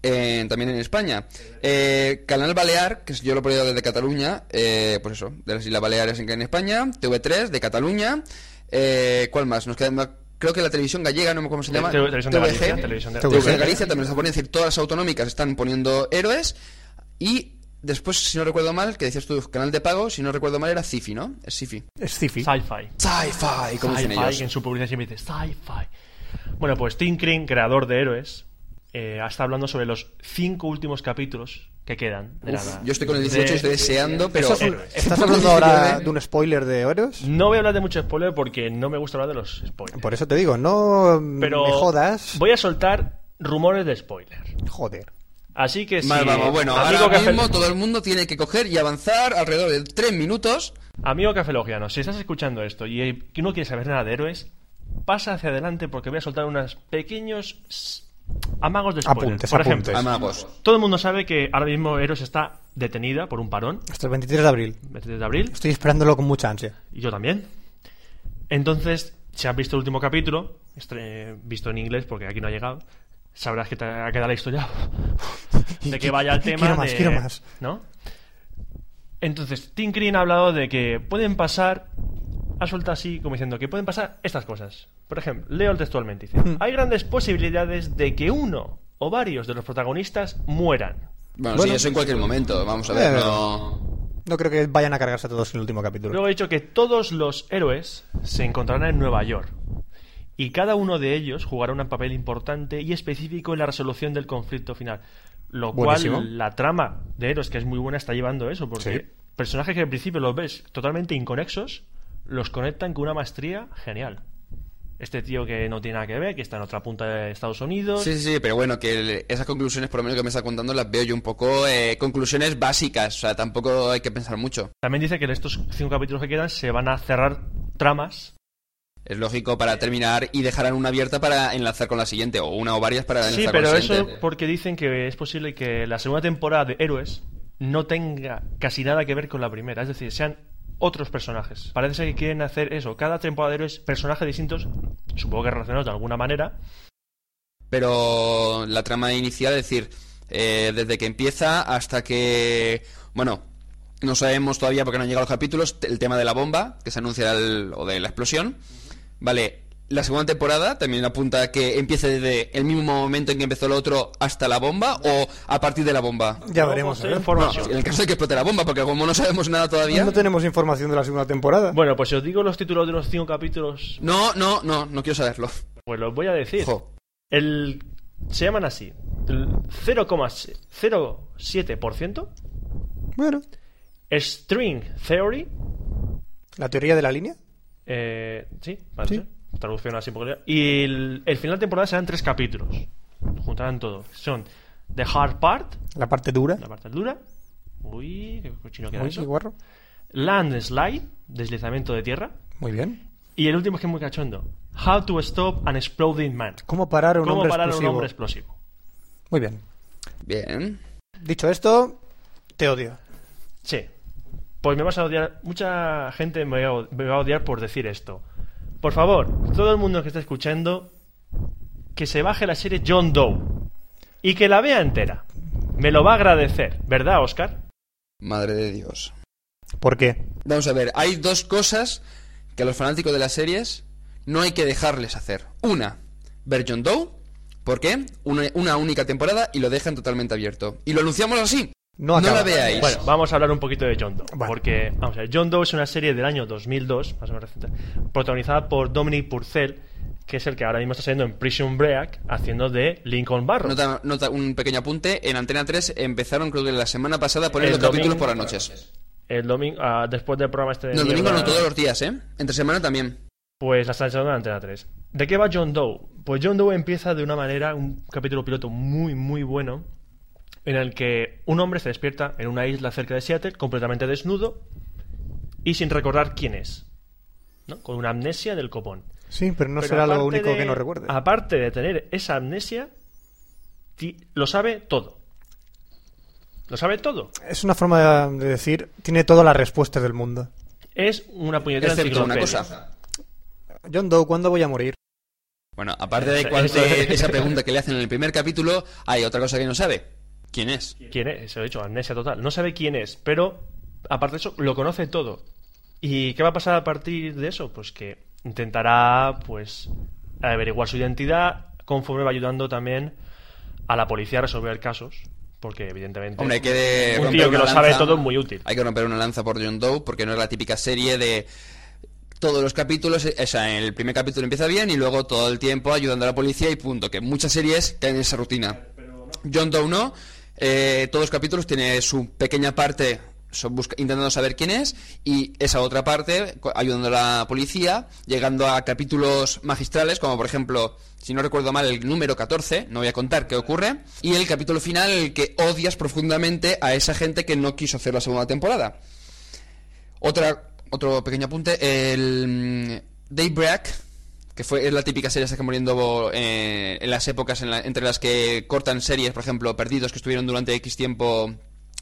eh, también en España. Eh, Canal Balear, que yo lo he ponido desde Cataluña, eh, pues eso, de las Islas Baleares en, en España. TV3 de Cataluña. Eh, ¿Cuál más? Nos queda, creo que la televisión gallega, no me acuerdo cómo se llama. Tele- televisión de Galicia, televisión de- TVG. TVG de Galicia también se pone decir, todas las autonómicas están poniendo héroes. Y después, si no recuerdo mal, que decías tú, canal de pago, si no recuerdo mal era Cifi, ¿no? Es Cifi. Es Cifi. Sci-fi. Sci-fi, como dicen Sci-fi, ellos. que en su publicidad siempre dice sci-fi. Bueno, pues Tim Kring, creador de héroes, eh, está hablando sobre los cinco últimos capítulos que quedan. de Uf, la- yo estoy con el de- 18 y estoy deseando, pero... ¿Estás, hablando ahora de un spoiler de Héroes? No voy a hablar de mucho spoiler porque no me gusta hablar de los spoilers. Por eso te digo, no Pero me jodas. voy a soltar rumores de spoiler. Joder. Así que si Vale, vamos, bueno, amigo, ahora Café- mismo todo el mundo tiene que coger y avanzar alrededor de 3 minutos. amigo cafelogiano, si estás escuchando esto y eh, que no quieres saber nada de héroes, pasa hacia adelante porque voy a soltar unos pequeños amagos de spoiler. Apuntes, Por apuntes. ejemplo, Amagos. todo el mundo sabe que ahora mismo Héroes está detenida por un parón, Hasta el 23 de abril. 23 de abril, Estoy esperándolo con mucha ansia. y yo también. Entonces, si has visto el último capítulo, visto en inglés porque aquí no ha llegado, sabrás que te ha quedado la historia de que vaya el tema. Quiero más, de- quiero más. ¿No? Entonces, Tim Green ha hablado de que pueden pasar. Ha soltado así, como diciendo que pueden pasar estas cosas. Por ejemplo, leo textualmente: dice, Hmm. Hay grandes posibilidades de que uno o varios de los protagonistas mueran. Bueno, Bueno. sí, eso en cualquier momento. Vamos a ver, Eh, no... No creo que vayan a cargarse a todos en el último capítulo. Luego he dicho que todos los héroes se encontrarán en Nueva York. Y cada uno de ellos jugará un papel importante y específico en la resolución del conflicto final. Lo Buenísimo. cual, la trama de héroes, que es muy buena, está llevando eso. Porque Sí. personajes que al principio los ves totalmente inconexos, los conectan con una maestría genial. Este tío que no tiene nada que ver, que está en otra punta de Estados Unidos. Sí, sí, sí, pero bueno, que el- esas conclusiones, por lo menos que me está contando, las veo yo un poco eh, conclusiones básicas. O sea, tampoco hay que pensar mucho. También dice que en estos cinco capítulos que quedan se van a cerrar tramas Es lógico para terminar y dejarán una abierta para enlazar con la siguiente, o una o varias para enlazar Sí, con pero la eso siguiente. porque dicen que es posible que la segunda temporada de Héroes no tenga casi nada que ver con la primera. Es decir, sean otros personajes. Parece ser que quieren hacer eso. Cada temporada de Héroes, personajes distintos, supongo que relacionados de alguna manera. Pero la trama inicial, es decir, eh, desde que empieza hasta que. Bueno, no sabemos todavía porque no han llegado los capítulos. El tema de la bomba, que se anuncia el- o de la explosión. Vale, la segunda temporada también apunta que empiece desde el mismo momento en que empezó el otro hasta la bomba o a partir de la bomba. Ya veremos. ¿eh? No, información. en el caso de que explote la bomba, porque como no sabemos nada todavía. No tenemos información de la segunda temporada. Bueno, pues si os digo los títulos de los cinco capítulos, No, no, no, no quiero saberlo. pues los voy a decir. Jo. El, se llaman así. El 0,07%. Bueno, String Theory. la teoría de la línea. Eh, sí, vale, Sí. Traducción así poco. Y el, el final de temporada serán tres capítulos. Juntarán todo. Son The Hard Part, La parte dura. la parte dura. Uy, qué cochino queda Uy, eso. qué guarro. Landslide, deslizamiento de tierra. Muy bien. Y el último es que es muy cachondo. How to Stop an Exploding Man. ¿Cómo parar a un ¿Cómo hombre parar a un explosivo? hombre explosivo? Muy bien. Bien. Dicho esto, te odio. Sí. Pues me vas a odiar. Mucha gente me va a odiar por decir esto. Por favor, todo el mundo que está escuchando, que se baje la serie John Doe y que la vea entera. Me lo va a agradecer, ¿verdad, Oscar? Madre de Dios. ¿Por qué? Vamos a ver, hay dos cosas que a los fanáticos de las series no hay que dejarles hacer. Una, ver John Doe. ¿Por qué? Una, una única temporada y lo dejan totalmente abierto. Y lo anunciamos así. No la veáis. Bueno, vamos a hablar un poquito de John Doe. Vale. Porque, vamos a ver, John Doe es una serie del año 2002, más o menos reciente, protagonizada por Dominic Purcell, que es el que ahora mismo está saliendo en Prison Break, haciendo de Lincoln Barrow. Nota, nota un pequeño apunte. En Antena 3 empezaron, creo que la semana pasada, a poner El los capítulos por las noches. El domingo, ah, después del programa este de No, el domingo no, todos los días, ¿eh? Entre semana también. Pues la están echando en Antena 3. ¿De qué va John Doe? Pues John Doe empieza de una manera, un capítulo piloto muy, muy bueno, en el que un hombre se despierta en una isla cerca de Seattle, completamente desnudo y sin recordar quién es. ¿no? Con una amnesia del copón. Sí, pero no Pero será lo único de- que no recuerde. Aparte de tener esa amnesia, ti- lo sabe todo. Lo sabe todo. Es una forma de decir, tiene todas las respuestas del mundo. Es una puñetera Excepto una enciclopedia. cosa. John Doe, ¿cuándo voy a morir? Bueno, aparte de, cuál- de esa pregunta que le hacen en el primer capítulo, hay otra cosa que no sabe. ¿Quién es? ¿Quién es? Se lo he dicho, amnesia total. No sabe quién es, pero aparte de eso, lo conoce todo. ¿Y qué va a pasar a partir de eso? Pues que intentará, pues, averiguar su identidad conforme va ayudando también a la policía a resolver casos. Porque, evidentemente, Hombre, hay que un tío que lo sabe todo es muy útil. Hay que romper una lanza por John Doe porque no es la típica serie de todos los capítulos, eh, o sea, el primer capítulo empieza bien y luego todo el tiempo ayudando a la policía y punto. Que muchas series caen en esa rutina. John Doe no. Eh, todos los capítulos tiene su pequeña parte busca- intentando saber quién es y esa otra parte ayudando a la policía, llegando a capítulos magistrales como por ejemplo, si no recuerdo mal, el número 14, no voy a contar qué ocurre, y el capítulo final el que odias profundamente a esa gente que no quiso hacer la segunda temporada. Otra, otro pequeño apunte, el mm, Daybreak, que fue, es la típica serie esa que muriendo eh, en las épocas en la- entre las que cortan series, por ejemplo, perdidos que estuvieron durante X tiempo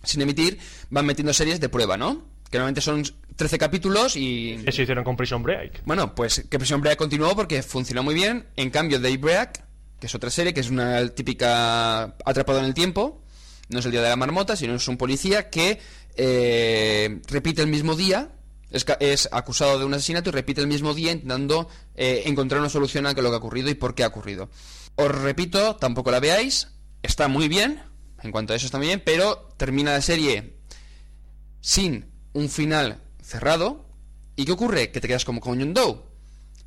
sin emitir, van metiendo series de prueba, ¿no? Que normalmente son 13 capítulos y... Eso hicieron con Prison Break. Bueno, pues que Prison Break continuó porque funcionó muy bien. En cambio, Daybreak, que es otra serie, que es una típica atrapado en el tiempo, no es el día de la marmota, sino es un policía que eh, repite el mismo día, es, es acusado de un asesinato y repite el mismo día intentando eh, encontrar una solución a lo que ha ocurrido y por qué ha ocurrido. Os repito, tampoco la veáis, está muy bien, en cuanto a eso está muy bien, pero termina la serie sin un final cerrado. ¿Y qué ocurre? Que te quedas como con John Doe,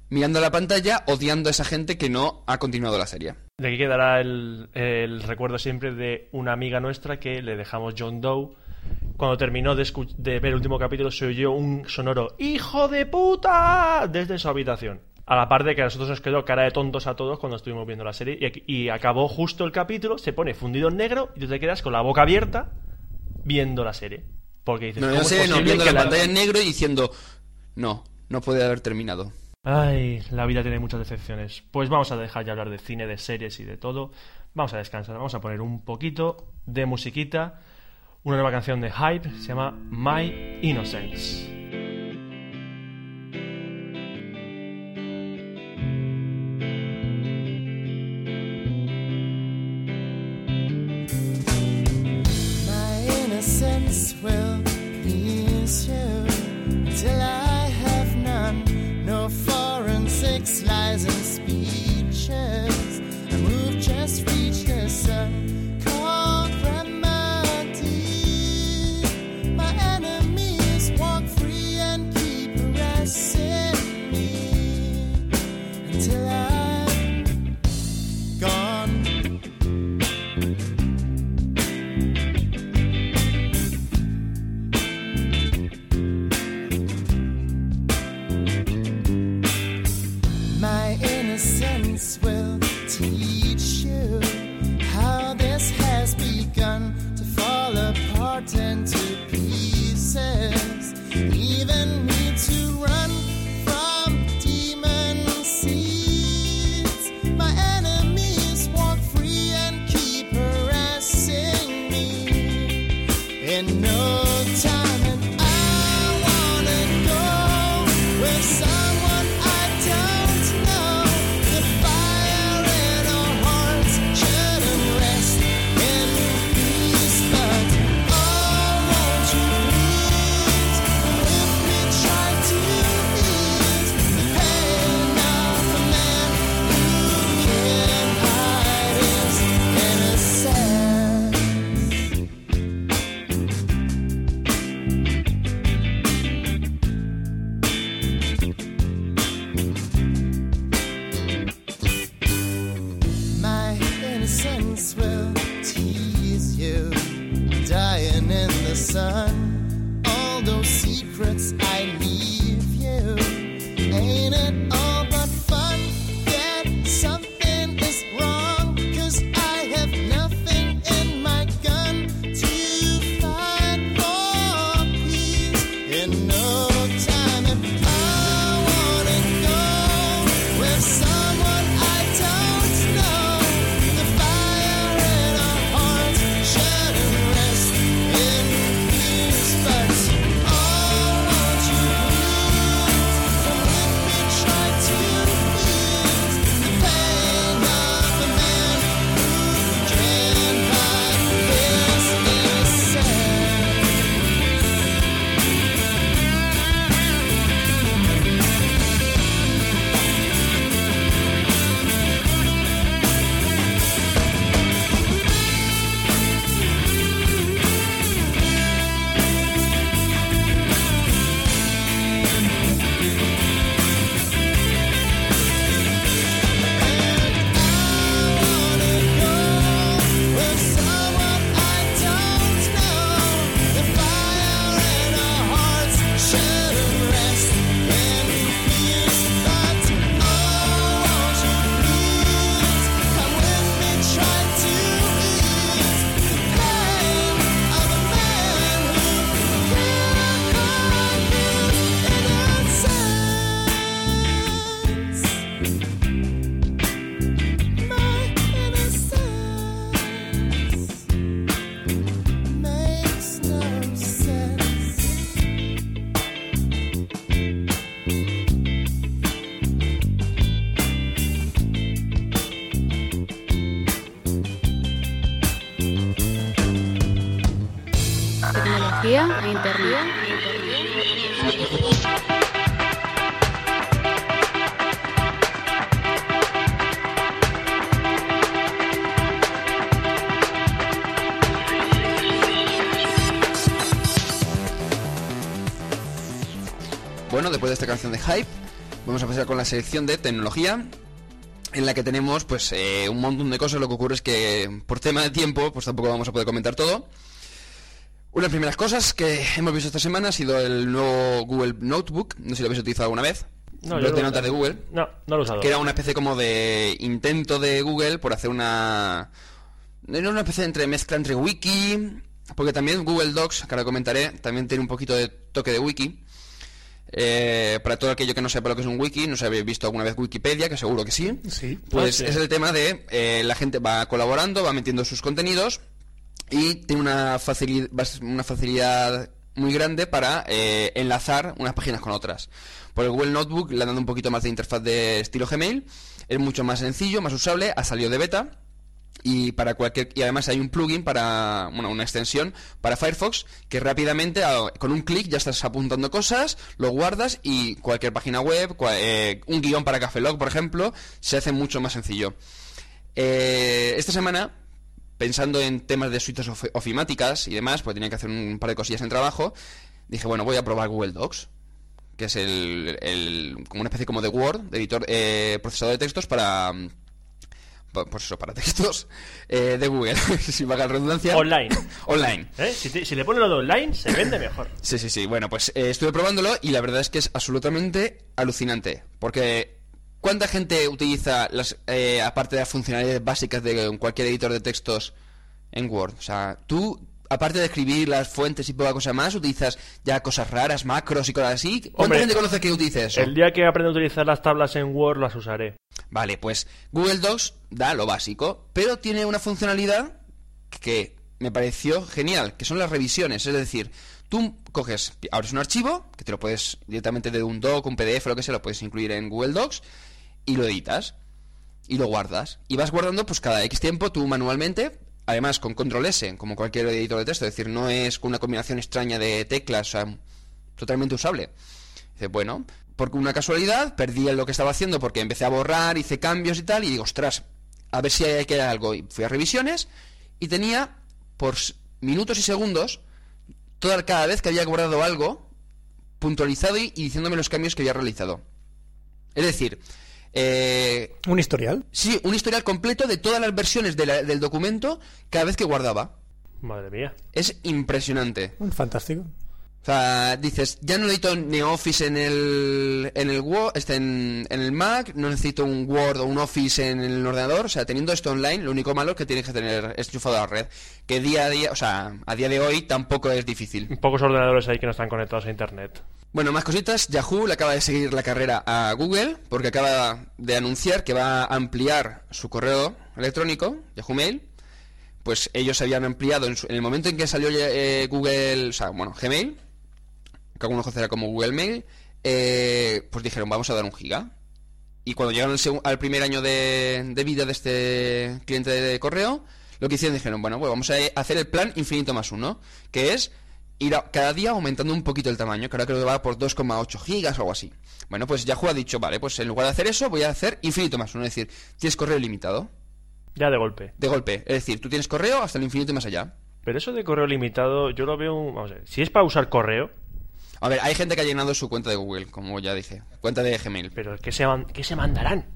mirando a la pantalla, odiando a esa gente que no ha continuado la serie. De aquí quedará el recuerdo siempre de una amiga nuestra que le dejamos John Doe. Cuando terminó de, ver el último capítulo, se oyó un sonoro ¡Hijo de puta! desde su habitación. A la par de que a nosotros nos quedó cara de tontos a todos cuando estuvimos viendo la serie. Y, acabó justo el capítulo, se pone fundido en negro y tú te quedas con la boca abierta viendo la serie. Porque dices, No, ¿cómo no es sé, no, viendo la pantalla en negro y diciendo, no, no puede haber terminado. Ay, la vida tiene muchas decepciones. Pues vamos a dejar ya hablar de cine, de series y de todo. Vamos a descansar, vamos a poner un poquito de musiquita. Una nueva canción de Hype se llama My Innocence. Esta canción de Hype, vamos a pasar con la selección de tecnología, en la que tenemos pues eh, un montón de cosas. Lo que ocurre es que por tema de tiempo, pues tampoco vamos a poder comentar todo. Una de las primeras cosas que hemos visto esta semana ha sido el nuevo Google Notebook. No sé si lo habéis utilizado alguna vez. No, yo de no- notas de Google. No, no lo he usado. Que era una especie como de intento de Google por hacer una... Era una especie entre mezcla entre wiki, porque también Google Docs, que ahora comentaré, también tiene un poquito de toque de wiki. Eh, para todo aquello que no sepa lo que es un wiki, no sé si habéis visto alguna vez Wikipedia, que seguro que sí. Sí. Pues Ah, sí. es el tema de eh, la gente va colaborando, va metiendo sus contenidos y tiene una facilidad, una facilidad muy grande para eh, enlazar unas páginas con otras. Por el Google Notebook le han dado un poquito más de interfaz de estilo Gmail, es mucho más sencillo, más usable, ha salido de beta y para cualquier y además hay un plugin para bueno una extensión para Firefox que rápidamente a- con un clic ya estás apuntando cosas lo guardas y cualquier página web eh, un guion para Cafelog por ejemplo se hace mucho más sencillo. Eh, esta semana pensando en temas de suites of- ofimáticas y demás pues tenía que hacer un par de cosillas en trabajo dije bueno voy a probar Google Docs que es el, el- como una especie como de Word de editor eh, procesador de textos para pa- pues eso, para textos eh, de Google, si valga la redundancia. Online. Online. ¿Eh? Si, te- si le ponen lo de online, se vende mejor. Sí, sí, sí. Bueno, pues eh, estuve probándolo y la verdad es que es absolutamente alucinante. Porque ¿cuánta gente utiliza, las eh, aparte de las funcionalidades básicas de cualquier editor de textos en Word? O sea, tú, aparte de escribir las fuentes y poca cosa más, utilizas ya cosas raras, macros y cosas así. ¿Cuánta Hombre, gente conoce que utilice eso? El día que aprenda a utilizar las tablas en Word, las usaré. Vale, pues Google Docs da lo básico, pero tiene una funcionalidad que me pareció genial, que son las revisiones. Es decir, tú coges, abres un archivo, que te lo puedes directamente de un doc, un PDF, lo que sea, lo puedes incluir en Google Docs, y lo editas, y lo guardas. Y vas guardando, pues cada X tiempo, tú manualmente, además con control S, como cualquier editor de texto, es decir, no es con una combinación extraña de teclas, o sea, totalmente usable. Dice, bueno, por una casualidad, perdí lo que estaba haciendo porque empecé a borrar, hice cambios y tal, y digo, ostras, a ver si hay que algo. Y fui a revisiones y tenía por minutos y segundos, toda, cada vez que había guardado algo, puntualizado y diciéndome los cambios que había realizado. Es decir, eh, Un historial. sí, un historial completo de todas las versiones de la- del documento cada vez que guardaba. Madre mía. Es impresionante. Fantástico. O sea, dices, ya no necesito ni Office en el, en el Word, este en, en el Mac, no necesito un Word o un Office en el ordenador, o sea, teniendo esto online, lo único malo es que tienes que tener enchufado a la red, que día a día, o sea, a día de hoy tampoco es difícil. Pocos ordenadores ahí que no están conectados a internet. Bueno, más cositas, Yahoo le acaba de seguir la carrera a Google, porque acaba de anunciar que va a ampliar su correo electrónico, Yahoo Mail, pues ellos habían ampliado en, su- en el momento en que salió eh, Google, o sea, bueno, Gmail, que algunos conocerá como Google Mail, eh, pues dijeron, vamos a dar un giga. Y cuando llegaron al, primer año de, de vida de este cliente de correo, lo que hicieron dijeron, bueno, pues vamos a hacer el plan infinito más uno, que es ir a- cada día aumentando un poquito el tamaño, que ahora creo que va por 2,8 gigas o algo así. Bueno, pues Yahoo ha dicho, vale, pues en lugar de hacer eso, voy a hacer infinito más uno, es decir, tienes correo ilimitado, Ya de golpe. de golpe. Es decir, tú tienes correo hasta el infinito y más allá. Pero eso de correo limitado, yo lo veo. Vamos a ver. Si es para usar correo, A ver, hay gente que ha llenado su cuenta de Google, como ya dije, cuenta de Gmail. pero ¿qué se, man- qué se mandarán?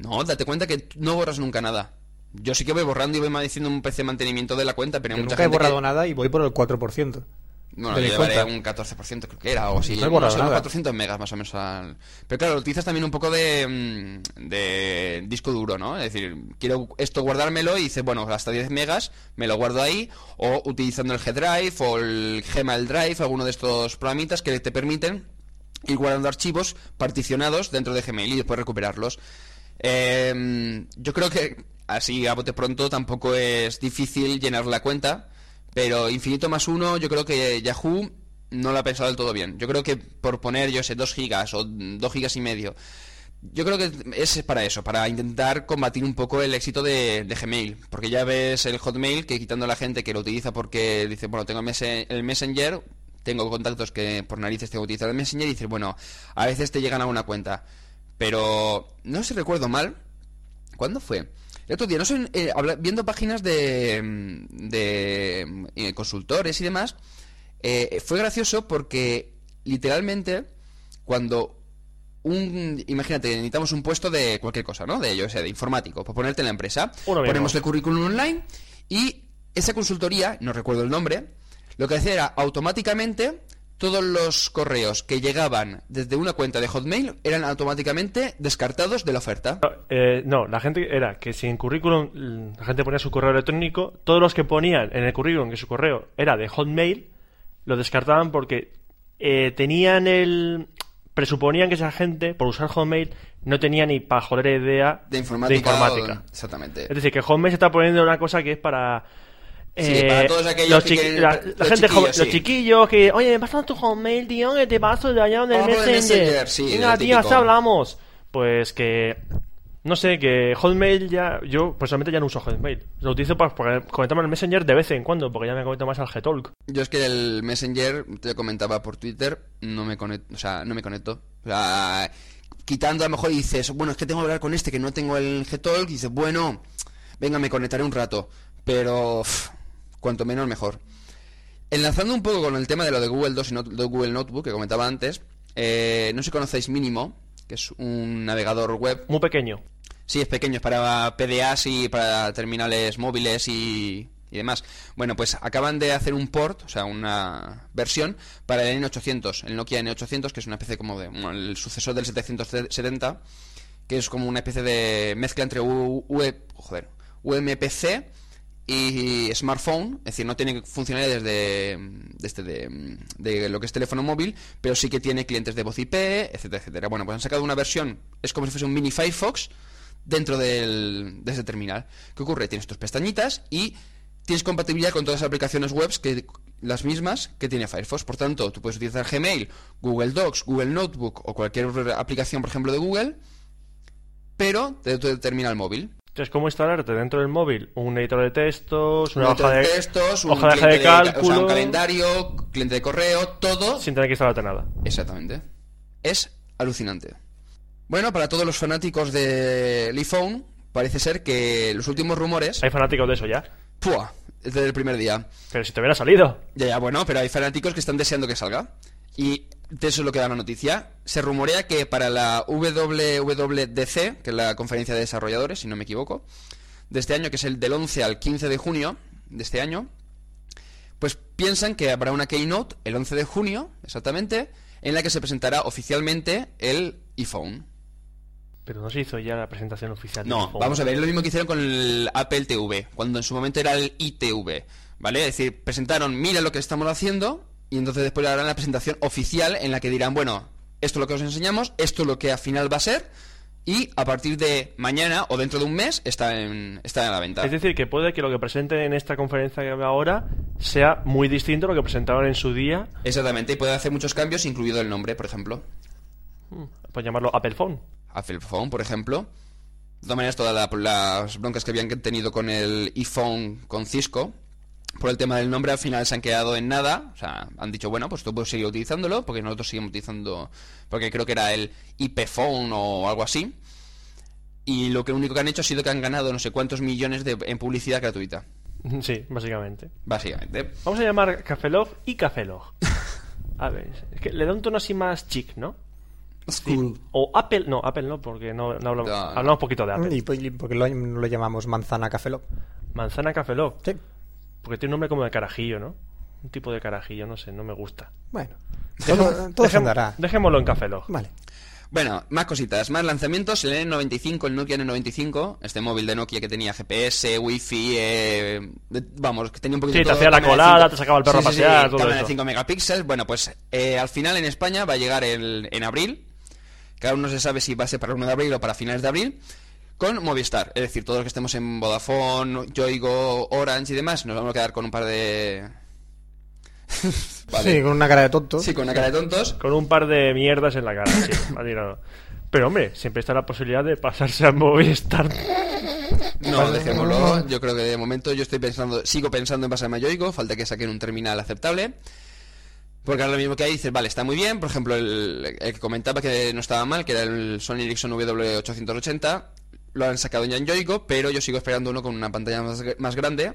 No, date cuenta que no borras nunca nada. Yo sí que voy borrando y voy diciendo un PC de mantenimiento de la cuenta, pero hay Yo mucha nunca he gente borrado que... nada y voy por el 4%. Bueno, yo llevaré un 14% creo que era, o así. No unos nada. 400 megas más o menos al... Pero claro, utilizas también un poco de, mm, de disco duro, ¿no? Es decir, quiero esto guardármelo y dices, bueno, hasta 10 megas me lo guardo ahí, o utilizando el G-Drive o el Gmail Drive, alguno de estos programitas que te permiten ir guardando archivos particionados dentro de Gmail y después recuperarlos. Eh, yo creo que así a bote pronto tampoco es difícil llenar la cuenta, pero infinito más uno, yo creo que Yahoo no lo ha pensado del todo bien. Yo creo que por poner, yo sé, 2 gigas o 2 gigas y medio Yo creo que es para eso, para intentar combatir un poco el éxito de, de Gmail. Porque ya ves el Hotmail que quitando a la gente que lo utiliza porque dice, bueno, tengo el Messenger, tengo contactos que por narices tengo que utilizar el Messenger y dices, bueno, a veces te llegan a una cuenta. Pero no sé si recuerdo mal. ¿Cuándo fue? El otro día, no sé, eh, viendo páginas de, de eh, consultores y demás, eh, fue gracioso porque literalmente cuando un imagínate necesitamos un puesto de cualquier cosa no de yo sé de informático para ponerte en la empresa ponemos el currículum online y esa consultoría no recuerdo el nombre lo que hacía era automáticamente todos los correos que llegaban desde una cuenta de Hotmail eran automáticamente descartados de la oferta Eh, no, la gente era que si en currículum mm, la gente ponía su correo electrónico, todos los que ponían en el currículum que su correo era de Hotmail, lo descartaban porque eh, tenían el... presuponían que esa gente, por usar Hotmail, no tenía ni para joder idea de informática, informática. exactamente Es decir, que Hotmail se está poniendo una cosa que es para... Sí, eh, para todos aquellos los que quieren- la, los gente chiquillos, los chiquillos que, oye, me pasas tu Hotmail, tío, que te paso de allá donde el por el Messenger. Sí, Venga, tío, así típico. hablamos. Pues que, no sé, que Hotmail ya, yo personalmente ya no uso Hotmail. Lo utilizo para, para conectarme al Messenger de vez en cuando, porque ya me conecto más al Gtalk. Yo es que el Messenger, te lo comentaba por Twitter, no me conecto, o sea, no me conecto. O sea, quitando a lo mejor dices, bueno, es que tengo que hablar con este que no tengo el Gtalk, y dices, bueno, venga, me conectaré un rato. Pero, cuanto menos mejor. Enlazando un poco con el tema de lo de Google 2 y not- de Google Notebook que comentaba antes, eh, no sé si conocéis Mínimo, que es un navegador web Muy pequeño. Sí, es pequeño, es para PDAs y para terminales móviles y, y demás. Bueno, pues acaban de hacer un port, o sea, una versión para el N800, el Nokia N800, que es una especie como de bueno, el sucesor del 770, que es como una especie de mezcla entre U- joder, UMPC y smartphone, es decir, no tiene funcionalidades de, de, este, de, de lo que es teléfono móvil, pero sí que tiene clientes de voz IP, etcétera, etcétera. Bueno, pues han sacado una versión, es como si fuese un mini Firefox dentro del, de ese terminal. ¿Qué ocurre? Tienes tus pestañitas y tienes compatibilidad con todas las aplicaciones web que las mismas que tiene Firefox. Por tanto, tú puedes utilizar Gmail, Google Docs, Google Notebook o cualquier aplicación, por ejemplo, de Google, pero dentro del terminal móvil. Entonces, ¿cómo instalarte dentro del móvil un editor de textos, una Un hoja editor de, textos, un hoja de, de o cálculo, sea, un calendario, cliente de correo, todo. sin tener que instalarte nada? Exactamente. Es alucinante. Bueno, para todos los fanáticos del iPhone, parece ser que los últimos rumores... Hay fanáticos de eso ya. ¡Pua! Desde el primer día. Pero si te hubiera salido. Ya, ya, bueno, pero hay fanáticos que están deseando que salga. Y de eso es lo que da la noticia. Se rumorea que para la WWDC, que es la conferencia de desarrolladores, si no me equivoco, de este año, que es el del 11 al 15 de junio de este año, pues piensan que habrá una keynote el 11 de junio, exactamente, en la que se presentará oficialmente el iPhone. Pero no se hizo ya la presentación oficial. No, vamos a ver, es lo mismo que hicieron con el Apple TV, cuando en su momento era el ITV, ¿vale? Es decir, presentaron, mira lo que estamos haciendo, y entonces después harán la presentación oficial en la que dirán, bueno, esto es lo que os enseñamos, esto es lo que al final va a ser, y a partir de mañana o dentro de un mes está en, está en la venta. Es decir, que puede que lo que presenten en esta conferencia que habrá ahora sea muy distinto a lo que presentaron en su día, Exactamente, y puede hacer muchos cambios, incluido el nombre, por ejemplo. pues llamarlo Apple Phone. Apple Phone, por ejemplo. De todas maneras, todas la- las broncas que habían tenido con el iPhone con Cisco, por el tema del nombre, al final se han quedado en nada. O sea, han dicho, bueno, pues tú puedes seguir utilizándolo, porque nosotros seguimos utilizando, porque creo que era el IP Phone o algo así. Y lo que único que han hecho ha sido que han ganado no sé cuántos millones de, en publicidad gratuita, Sí, básicamente. básicamente. Vamos a llamar Cafelog y Cafelog. A ver, es que le da un tono así más chic, ¿no? O Apple, no, Apple no, porque no, no hablamos, No, no. hablamos poquito de Apple. ¿Y por- y por qué lo, lo llamamos manzana café Lock? Manzana Cafelog, Sí. Porque tiene un nombre como de carajillo, ¿no? Un tipo de carajillo, no sé, no me gusta. Bueno, todo, todo se Dejémo- andará. Dejémoslo en Cafelog. Vale. Bueno, más cositas, más lanzamientos. El N95, el Nokia N95, este móvil de Nokia que tenía GPS, Wi-Fi, eh, de- vamos, que tenía un poquito Sí, te todo, hacía la colada, cinco- te sacaba el perro Sí, a sí, sí, pasear, todo cámara eso. de 5 megapíxeles. Bueno, pues eh, al final en España va a llegar el- en abril, que aún no se sabe si va a ser para el 1 de abril o para finales de abril, con Movistar. Es decir, todos los que estemos en Vodafone, Yoigo, Orange y demás, nos vamos a quedar con un par de... Vale. Sí, con una cara de tonto. Sí, con una cara de tontos. Con un par de mierdas en la cara, sí. ha tirado. Pero hombre, siempre está la posibilidad de pasarse a Movistar. No, dejémoslo. Yo creo que de momento yo estoy pensando, sigo pensando en pasarme a Yoigo, falta que saquen un terminal aceptable. Porque ahora lo mismo que hay, dices, vale, está muy bien. Por ejemplo, el, el que comentaba que no estaba mal, que era el Sony Ericsson W880, lo han sacado ya en Yoigo, pero yo sigo esperando uno con una pantalla más, más grande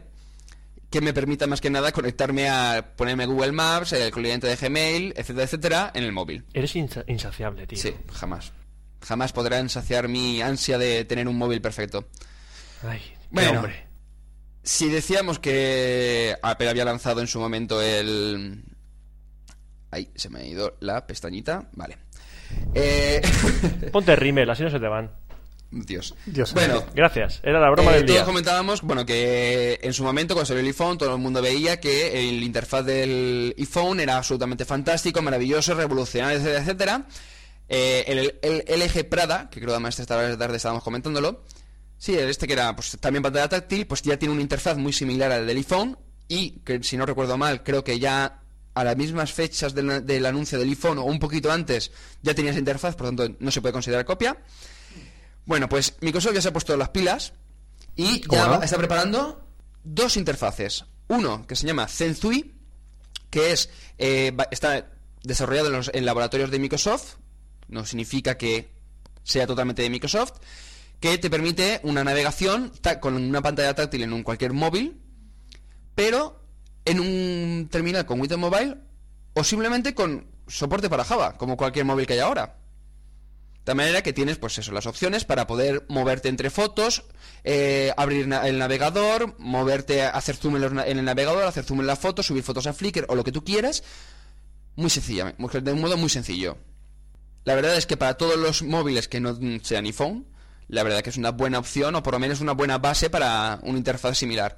que me permita más que nada conectarme a ponerme Google Maps, el cliente de Gmail, etcétera, etcétera, en el móvil. Eres insa- insaciable, tío. Sí, jamás. Jamás podrán saciar mi ansia de tener un móvil perfecto. Ay, Bueno. hombre. Si decíamos que Apple había lanzado en su momento el... Ahí, se me ha ido la pestañita. Vale. Eh... Ponte rímel, así no se te van. Dios. Dios bueno, Gracias, era la broma eh, del todos día. comentábamos, bueno, que en su momento cuando salió el iPhone todo el mundo veía que el interfaz del iPhone era absolutamente fantástico, maravilloso, revolucionario, etcétera, etcétera. Eh, el, el LG Prada, que creo además esta tarde estábamos comentándolo, sí, el este que era pues también pantalla táctil, pues ya tiene una interfaz muy similar al del iPhone y que si no recuerdo mal, creo que ya a las mismas fechas del, del anuncio del iPhone o un poquito antes ya tenía esa interfaz, por lo tanto no se puede considerar copia. Bueno, pues Microsoft ya se ha puesto las pilas y ¿Cómo ya no? está preparando dos interfaces. Uno que se llama Zenzui, que es eh, está desarrollado en los en laboratorios de Microsoft, no significa que sea totalmente de Microsoft, que te permite una navegación con una pantalla táctil en un cualquier móvil, pero en un terminal con Windows Mobile o simplemente con soporte para Java, como cualquier móvil que hay ahora. De manera que tienes, pues eso, las opciones para poder moverte entre fotos, eh, abrir el navegador, moverte, hacer zoom en, el navegador, hacer zoom en la foto, subir fotos a Flickr o lo que tú quieras. Muy sencilla, de un modo muy sencillo. La verdad es que para todos los móviles que no sean iPhone, la verdad que es una buena opción o por lo menos una buena base para una interfaz similar.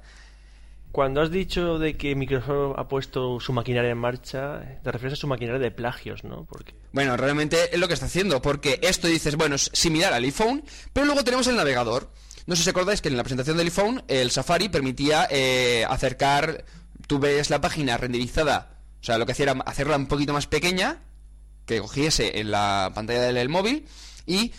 Cuando has dicho de que Microsoft ha puesto su maquinaria en marcha, te refieres a su maquinaria de plagios, ¿no? Bueno, realmente es lo que está haciendo, porque esto dices, bueno, es similar al iPhone, pero luego tenemos el navegador. No sé si acordáis que en la presentación del iPhone el Safari permitía eh, acercar, tú ves la página renderizada, o sea, lo que hacía era hacerla un poquito más pequeña, que cogiese en la pantalla del móvil, y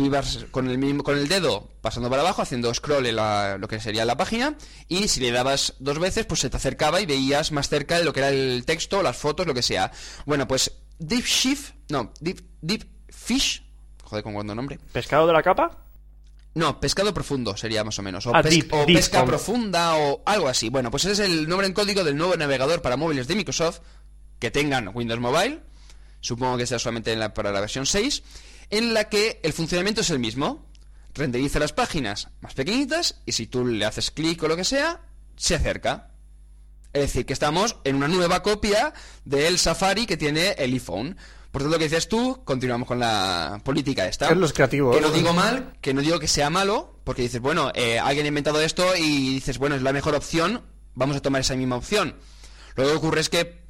tú ibas con el mismo, con el dedo pasando para abajo, haciendo scroll en la- lo que sería la página, y si le dabas dos veces, pues se te acercaba y veías más cerca de lo que era el texto, las fotos, lo que sea. Bueno, pues Deep Shift, no, Deep, Deep Fish, joder, con cuánto nombre. pescado de la capa, No, pescado profundo sería más o menos. O, Ah, pes- deep, o deep, pesca profunda o algo así. Bueno, pues ese es el nombre en código del nuevo navegador para móviles de Microsoft que tengan Windows Mobile. Supongo que sea solamente en la- para la versión 6. En la que el funcionamiento es el mismo. Renderiza las páginas más pequeñitas y si tú le haces clic o lo que sea, se acerca. Es decir, que estamos en una nueva copia del Safari que tiene el iPhone. Por tanto, lo que dices tú, continuamos con la política esta. Es los creativos. Que no digo mal, que no digo que sea malo, porque dices, bueno, eh, alguien ha inventado esto y dices, bueno, es la mejor opción, vamos a tomar esa misma opción. Lo que ocurre es que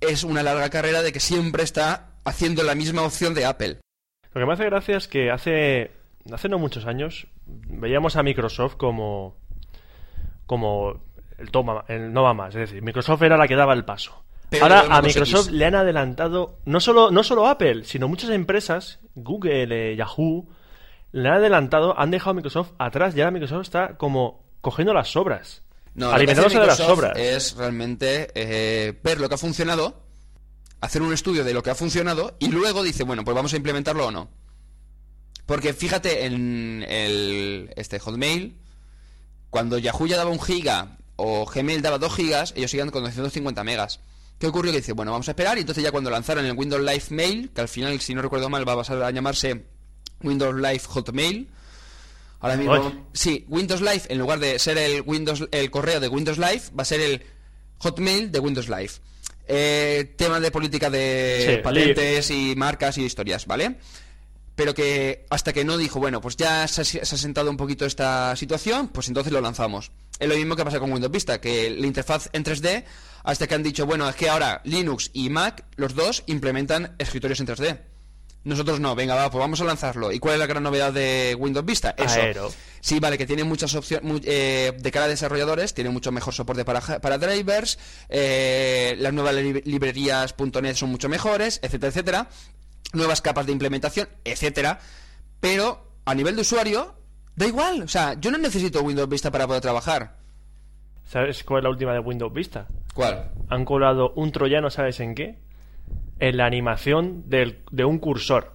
es una larga carrera de que siempre está haciendo la misma opción de Apple. Lo que me hace gracia es que hace, hace no muchos años veíamos a Microsoft como, como el, toma, el no va más. Es decir, Microsoft era la que daba el paso. Pero Ahora a Microsoft X. le han adelantado, no solo, no solo Apple, sino muchas empresas, Google, eh, Yahoo, le han adelantado, han dejado a Microsoft atrás y ahora Microsoft está como cogiendo las sobras. No, alimentándose de las sobras. Es realmente eh, ver lo que ha funcionado, hacer un estudio de lo que ha funcionado y luego dice, bueno, pues vamos a implementarlo o no. Porque fíjate en el este Hotmail, cuando Yahoo ya daba un giga o Gmail daba 2 gigas, ellos siguen con 250 megas. ¿Qué ocurrió? Que dice, bueno, vamos a esperar y entonces ya cuando lanzaron el Windows Live Mail, que al final, si no recuerdo mal, va a pasar a llamarse Windows Live Hotmail, Ahora mismo, sí, Windows Live, en lugar de ser el Windows el correo de Windows Live, va a ser el Hotmail de Windows Live. Eh, tema de política de Sí, patentes y marcas y historias, ¿vale? Pero que hasta que no dijo, bueno, pues ya se ha, se ha sentado un poquito esta situación, pues entonces lo lanzamos. Es lo mismo que pasa con Windows Vista, que la interfaz en 3D, hasta que han dicho, bueno, es que ahora Linux y Mac, los dos, implementan escritorios en 3D. Nosotros no, venga, va, pues vamos a lanzarlo. ¿Y cuál es la gran novedad de Windows Vista? Eso. Aero. Sí, vale, que tiene muchas opciones, de cara a desarrolladores, tiene mucho mejor soporte para, drivers, eh, las nuevas li- librerías .NET son mucho mejores, etcétera, etcétera, nuevas capas de implementación, etcétera. pero a nivel de usuario, da igual. O sea, yo no necesito Windows Vista para poder trabajar. ¿Sabes cuál es la última de Windows Vista? ¿Cuál? Han colado un troyano, ¿sabes en qué? En la animación del- de un cursor.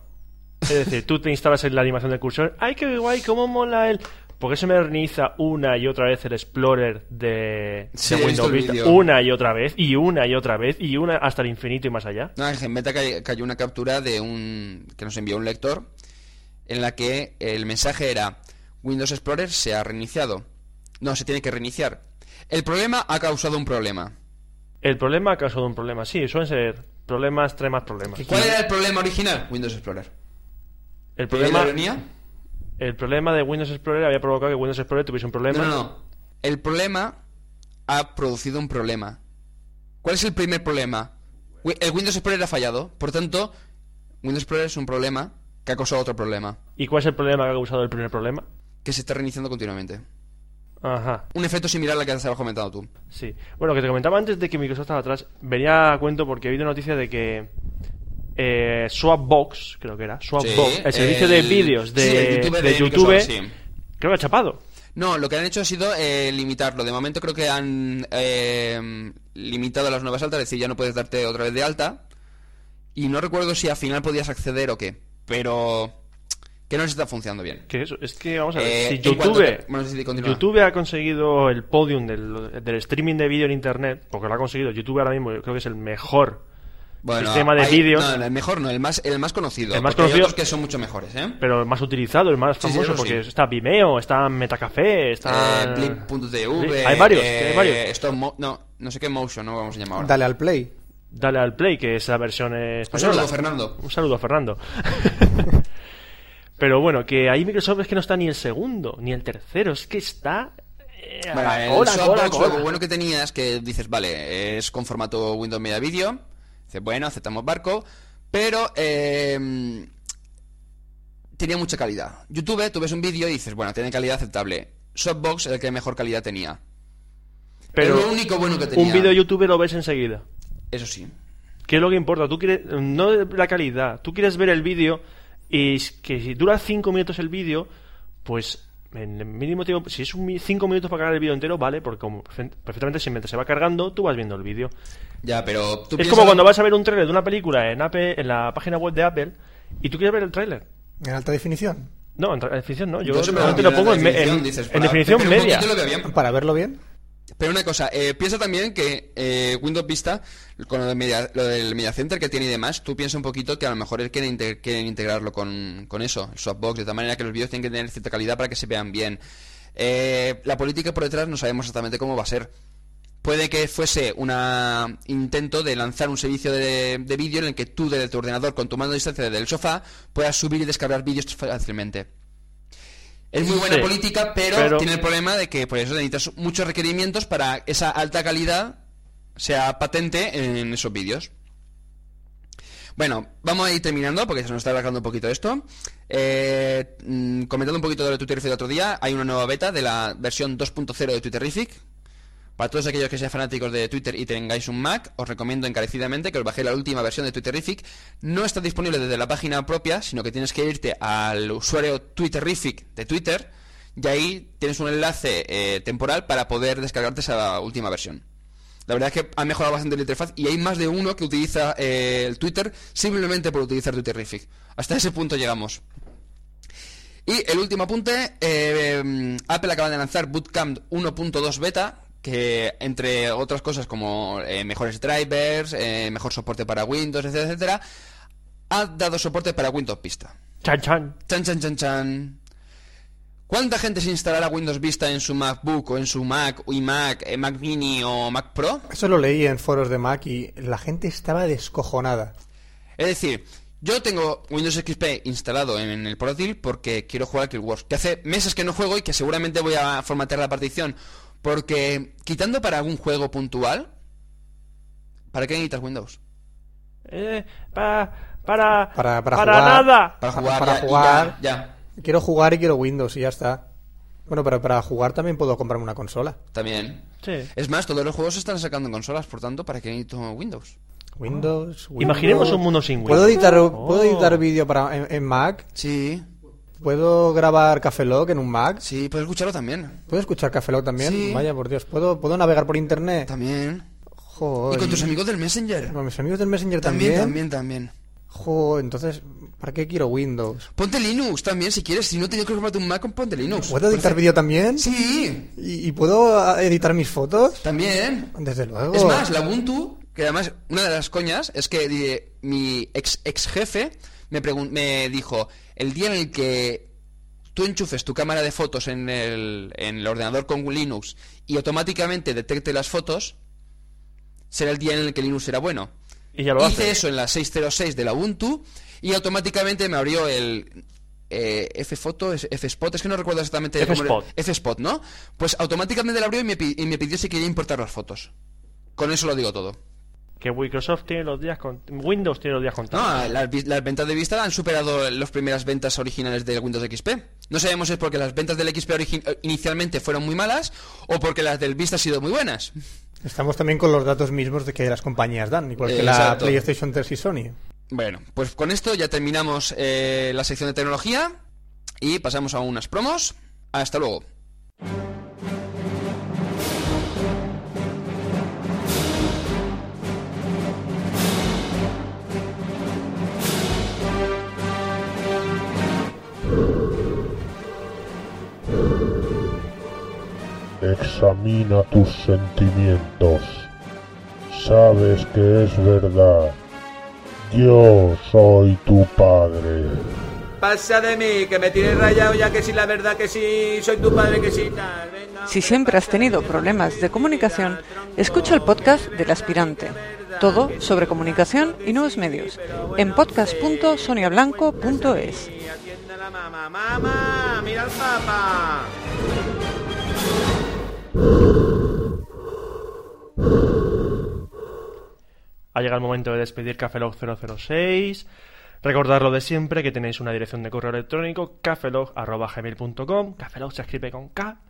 Es decir, tú te instalas en la animación del cursor. ¡Ay, qué guay! ¿Cómo mola el...? ¿Por qué se me reinicia una y otra vez el Explorer de, Sí, Windows Vista? Una y otra vez, y una y otra vez, y una hasta el infinito y más allá. No, en cay- cayó una captura de un que nos envió un lector en la que el mensaje era Windows Explorer se ha reiniciado. No, se tiene que reiniciar. El problema ha causado un problema. El problema ha causado un problema. Sí, suelen ser problemas, trae más problemas. ¿Cuál era el problema original? Windows Explorer. El ¿Y problema, la el problema de Windows Explorer había provocado que Windows Explorer tuviese un problema. No, no, no. El problema ha producido un problema. ¿Cuál es el primer problema? El Windows Explorer ha fallado. Por tanto, Windows Explorer es un problema que ha causado otro problema. ¿Y cuál es el problema que ha causado el primer problema? Que se está reiniciando continuamente. Ajá, Un efecto similar al que estabas comentando tú. sí. Bueno, que te comentaba antes de que Microsoft estaba atrás, venía a cuento porque he oído noticia de que eh, Swapbox, creo que era, Swapbox, Sí, el servicio de vídeos de, sí, el YouTube de de YouTube, sí. creo que ha chapado. No, lo que han hecho ha sido eh, limitarlo. De momento creo que han eh, limitado las nuevas altas, es decir, ya no puedes darte otra vez de alta. Y no recuerdo si al final podías acceder o qué. Pero que no les está funcionando bien. Que eso, es que vamos a ver, Eh, si YouTube, te- bueno. YouTube ha conseguido el podium del, del streaming de vídeo en internet, porque lo ha conseguido, YouTube ahora mismo yo creo que es el mejor Bueno, sistema de hay- vídeos, No, el mejor no, el más, el más conocido. El más hay conocido- otros que son mucho mejores, ¿eh? pero el más utilizado, el más Sí, sí, famoso, porque sí. está Vimeo, está Metacafé, está... Eh, Blip.tv. hay varios, eh, hay varios. Mo- no, no sé qué motion, no vamos a llamar ahora. Dale al play. Dale al play, que es la versión eh, Un española. saludo, Fernando. Un saludo, Fernando. Pero bueno, que ahí Microsoft es que no está ni el segundo, ni el tercero, es que está... eh, Bueno, la el lo bueno que tenías que dices, vale, es con formato Windows Media Video. Dices, bueno, aceptamos barco. Pero eh, tenía mucha calidad. YouTube, tú ves un vídeo y dices, bueno, tiene calidad aceptable. Softbox el que mejor calidad tenía. Pero es lo único bueno que tenía. un vídeo de YouTube lo ves enseguida. Eso sí. ¿Qué es lo que importa? Tú quieres, no la calidad, tú quieres ver el vídeo y es que si dura 5 minutos el vídeo, pues en el mínimo tiempo, si es un 5 minutos para cargar el vídeo entero, vale, porque como perfe- perfectamente si mientras se va cargando, tú vas viendo el vídeo. Ya, pero tú Es piensas- como cuando vas a ver un trailer de una película en, Apple, en la página web de Apple y tú quieres ver el trailer. En alta definición. No, en definición no, yo, normalmente lo pongo en definición, en- dices, en definición media. lo. Para verlo bien. Pero una cosa, eh, piensa también que eh, Windows Vista, con lo, de media- lo del Media Center que tiene y demás, tú piensa un poquito que a lo mejor quieren, inte- quieren integrarlo con, con eso, el softbox, de tal manera que los vídeos tienen que tener cierta calidad para que se vean bien. Eh, la política por detrás no sabemos exactamente cómo va a ser. Puede que fuese un intento de lanzar un servicio de, de vídeo en el que tú desde tu ordenador con tu mando a distancia desde el sofá puedas subir y descargar vídeos fácilmente. Es muy buena Sí, política, pero, pero- tiene el problema de que por eso necesitas muchos requerimientos para esa alta calidad sea patente en esos vídeos. Bueno, vamos a ir terminando porque se nos está alargando un poquito esto. Eh, mm, comentando un poquito de lo de Twitterific del otro día, hay una nueva beta de la versión 2.0 de Twitterific. Para todos aquellos que sean fanáticos de Twitter y tengáis un Mac, os recomiendo encarecidamente que os bajéis la última versión de Twitterific. No está disponible desde la página propia, sino que tienes que irte al usuario Twitterific de Twitter y ahí tienes un enlace eh, temporal para poder descargarte esa última versión. La verdad es que ha mejorado bastante la interfaz y hay más de uno que utiliza eh, el Twitter simplemente por utilizar Twitterific. Hasta ese punto llegamos. Y el último apunte, eh, Apple acaba de lanzar Bootcamp 1.2 beta, que entre otras cosas como eh, mejores drivers, eh, mejor soporte para Windows, etcétera, etcétera, ha dado soporte para Windows Vista. Chan, chan. Chan, chan, chan, chan. ¿Cuánta gente se instalará Windows Vista en su MacBook o en su Mac, iMac, eh, Mac Mini o Mac Pro? Eso lo leí en foros de Mac y la gente estaba descojonada. Es decir, yo tengo Windows XP instalado en el portátil porque quiero jugar a Kill Wars. Que hace meses que no juego y que seguramente voy a formatear la partición. Porque quitando para algún juego puntual, ¿para qué necesitas Windows? Eh, pa- para, Para- para para jugar. nada. Para Pa- jugar. para ya- y jugar. Ya, ya, Quiero jugar y quiero Windows y ya está. Bueno, pero para jugar también puedo comprarme una consola. también. Sí. Es más, todos los juegos se están sacando en consolas, por tanto, ¿para qué necesito Windows? Windows. Imaginemos Windows. un mundo sin ¿Puedo Windows. editar, Oh. ¿puedo editar vídeo para en, en Mac? Sí. ¿Puedo grabar Café Lock en un Mac? Sí, puedes escucharlo también. ¿Puedo escuchar Café Lock también? Sí. Vaya, por Dios. ¿Puedo, ¿Puedo navegar por internet? También. Joder. Y con tus amigos del Messenger. Con mis amigos del Messenger También, también. también, también. Joder, entonces, ¿para qué quiero Windows? Ponte Linux también, si quieres. Si no tienes que comprarte un Mac, ponte Linux. ¿Puedo editar vídeo también? Sí, ¿Y, y puedo ah, editar mis fotos? también. Desde luego. Es más, la Ubuntu, que además una de las coñas es que eh, mi ex, ex jefe me, me dijo, el día en el que tú enchufes tu cámara de fotos en el, en el ordenador con Linux y automáticamente detecte las fotos, será el día en el que Linux será bueno. Y ya lo Hice hace. eso en la 606 de la Ubuntu y automáticamente me abrió el eh, F-Foto, F-Spot, es que no recuerdo exactamente cómo era- F-Spot. F-Spot, ¿no? Pues automáticamente lo abrió y me, pi- y me pidió si quería importar las fotos. Con eso lo digo todo. Que Microsoft tiene los días con... Windows tiene los días contados. No, las, ventas de vista han superado las primeras ventas originales del Windows XP. No sabemos si es porque las ventas del XP eh, inicialmente fueron muy malas o porque las del Vista han sido muy buenas. Estamos también con los datos mismos de que las compañías dan, igual que la. PlayStation 3 y Sony. Bueno, pues con esto ya terminamos eh, la sección de tecnología y pasamos a unas promos. Hasta luego. Examina tus sentimientos. Sabes que es verdad. Yo soy tu padre. Pasa de mí, que me tienes rayado ya que sí, la verdad que sí, soy tu padre que sí, tal. Venga, Si siempre has tenido problemas de comunicación, escucha el podcast del aspirante. Todo sobre comunicación y nuevos medios. En podcast.soniablanco.es. mira al papá. Ha llegado el momento de despedir Cafelog 006. Recordad lo de siempre, que tenéis una dirección de correo electrónico, cafelog.gmail.com. Cafelog se escribe con K.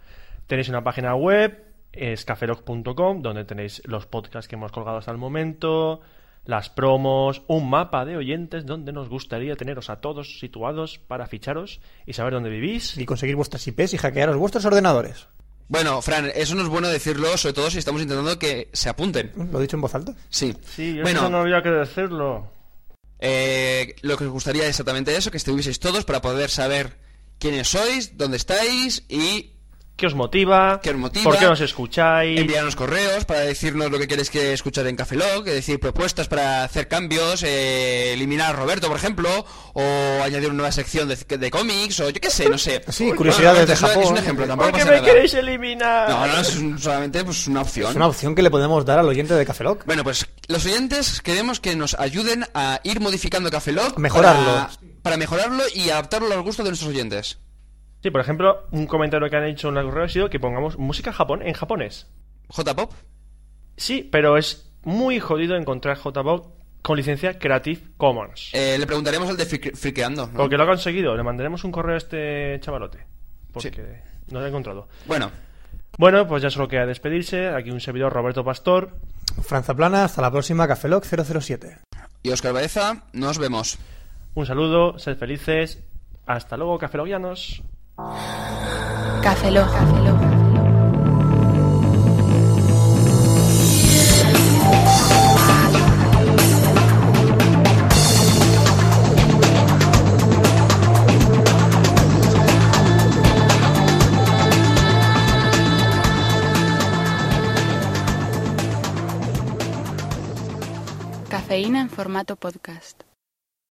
Tenéis una página web, es cafelog.com, donde tenéis los podcasts que hemos colgado hasta el momento, las promos, un mapa de oyentes donde nos gustaría teneros a todos situados para ficharos y saber dónde vivís. Y conseguir vuestras IPs y hackearos vuestros ordenadores. Bueno, Fran, eso no es bueno decirlo, sobre todo si estamos intentando que se apunten. ¿Lo he dicho en voz alta? Sí. Sí, bueno, eso no había que decirlo. eh, lo que os gustaría es exactamente eso, que estuvieseis todos para poder saber quiénes sois, dónde estáis y ¿Qué os motiva? ¿Qué os motiva? ¿Por qué nos escucháis? enviarnos correos para decirnos lo que queréis que escuchar en Café Lock, es decir, propuestas para hacer cambios, eh, eliminar a Roberto, por ejemplo, o añadir una nueva sección de, de cómics, o yo qué sé, no sé. Sí, curiosidades de es, una- Japón. Es un ejemplo, tampoco ¿Por qué pasa me nada. queréis eliminar? No, no, es un- solamente pues, una opción. Es una opción que le podemos dar al oyente de Café Lock. Bueno, pues los oyentes queremos que nos ayuden a ir modificando Café Lock Mejorarlo. Para, para mejorarlo y adaptarlo a los gustos de nuestros oyentes. Sí, por ejemplo, un comentario que han hecho en el correo ha sido que pongamos música japón en japonés. J-Pop. Sí, pero es muy jodido encontrar J-Pop con licencia Creative Commons. Eh, le preguntaremos al de Frique- Friqueando. ¿no? Porque lo ha conseguido. Le mandaremos un correo a este chavalote. Porque Sí. no lo ha encontrado. Bueno, Bueno, pues ya solo queda despedirse. Aquí un servidor Roberto Pastor. Franza Plana, hasta la próxima Café Lock 007. y Oscar Baeza, nos vemos. Un saludo, sed felices. Hasta luego, cafelogianos. Café Lock. Cafeína en formato podcast.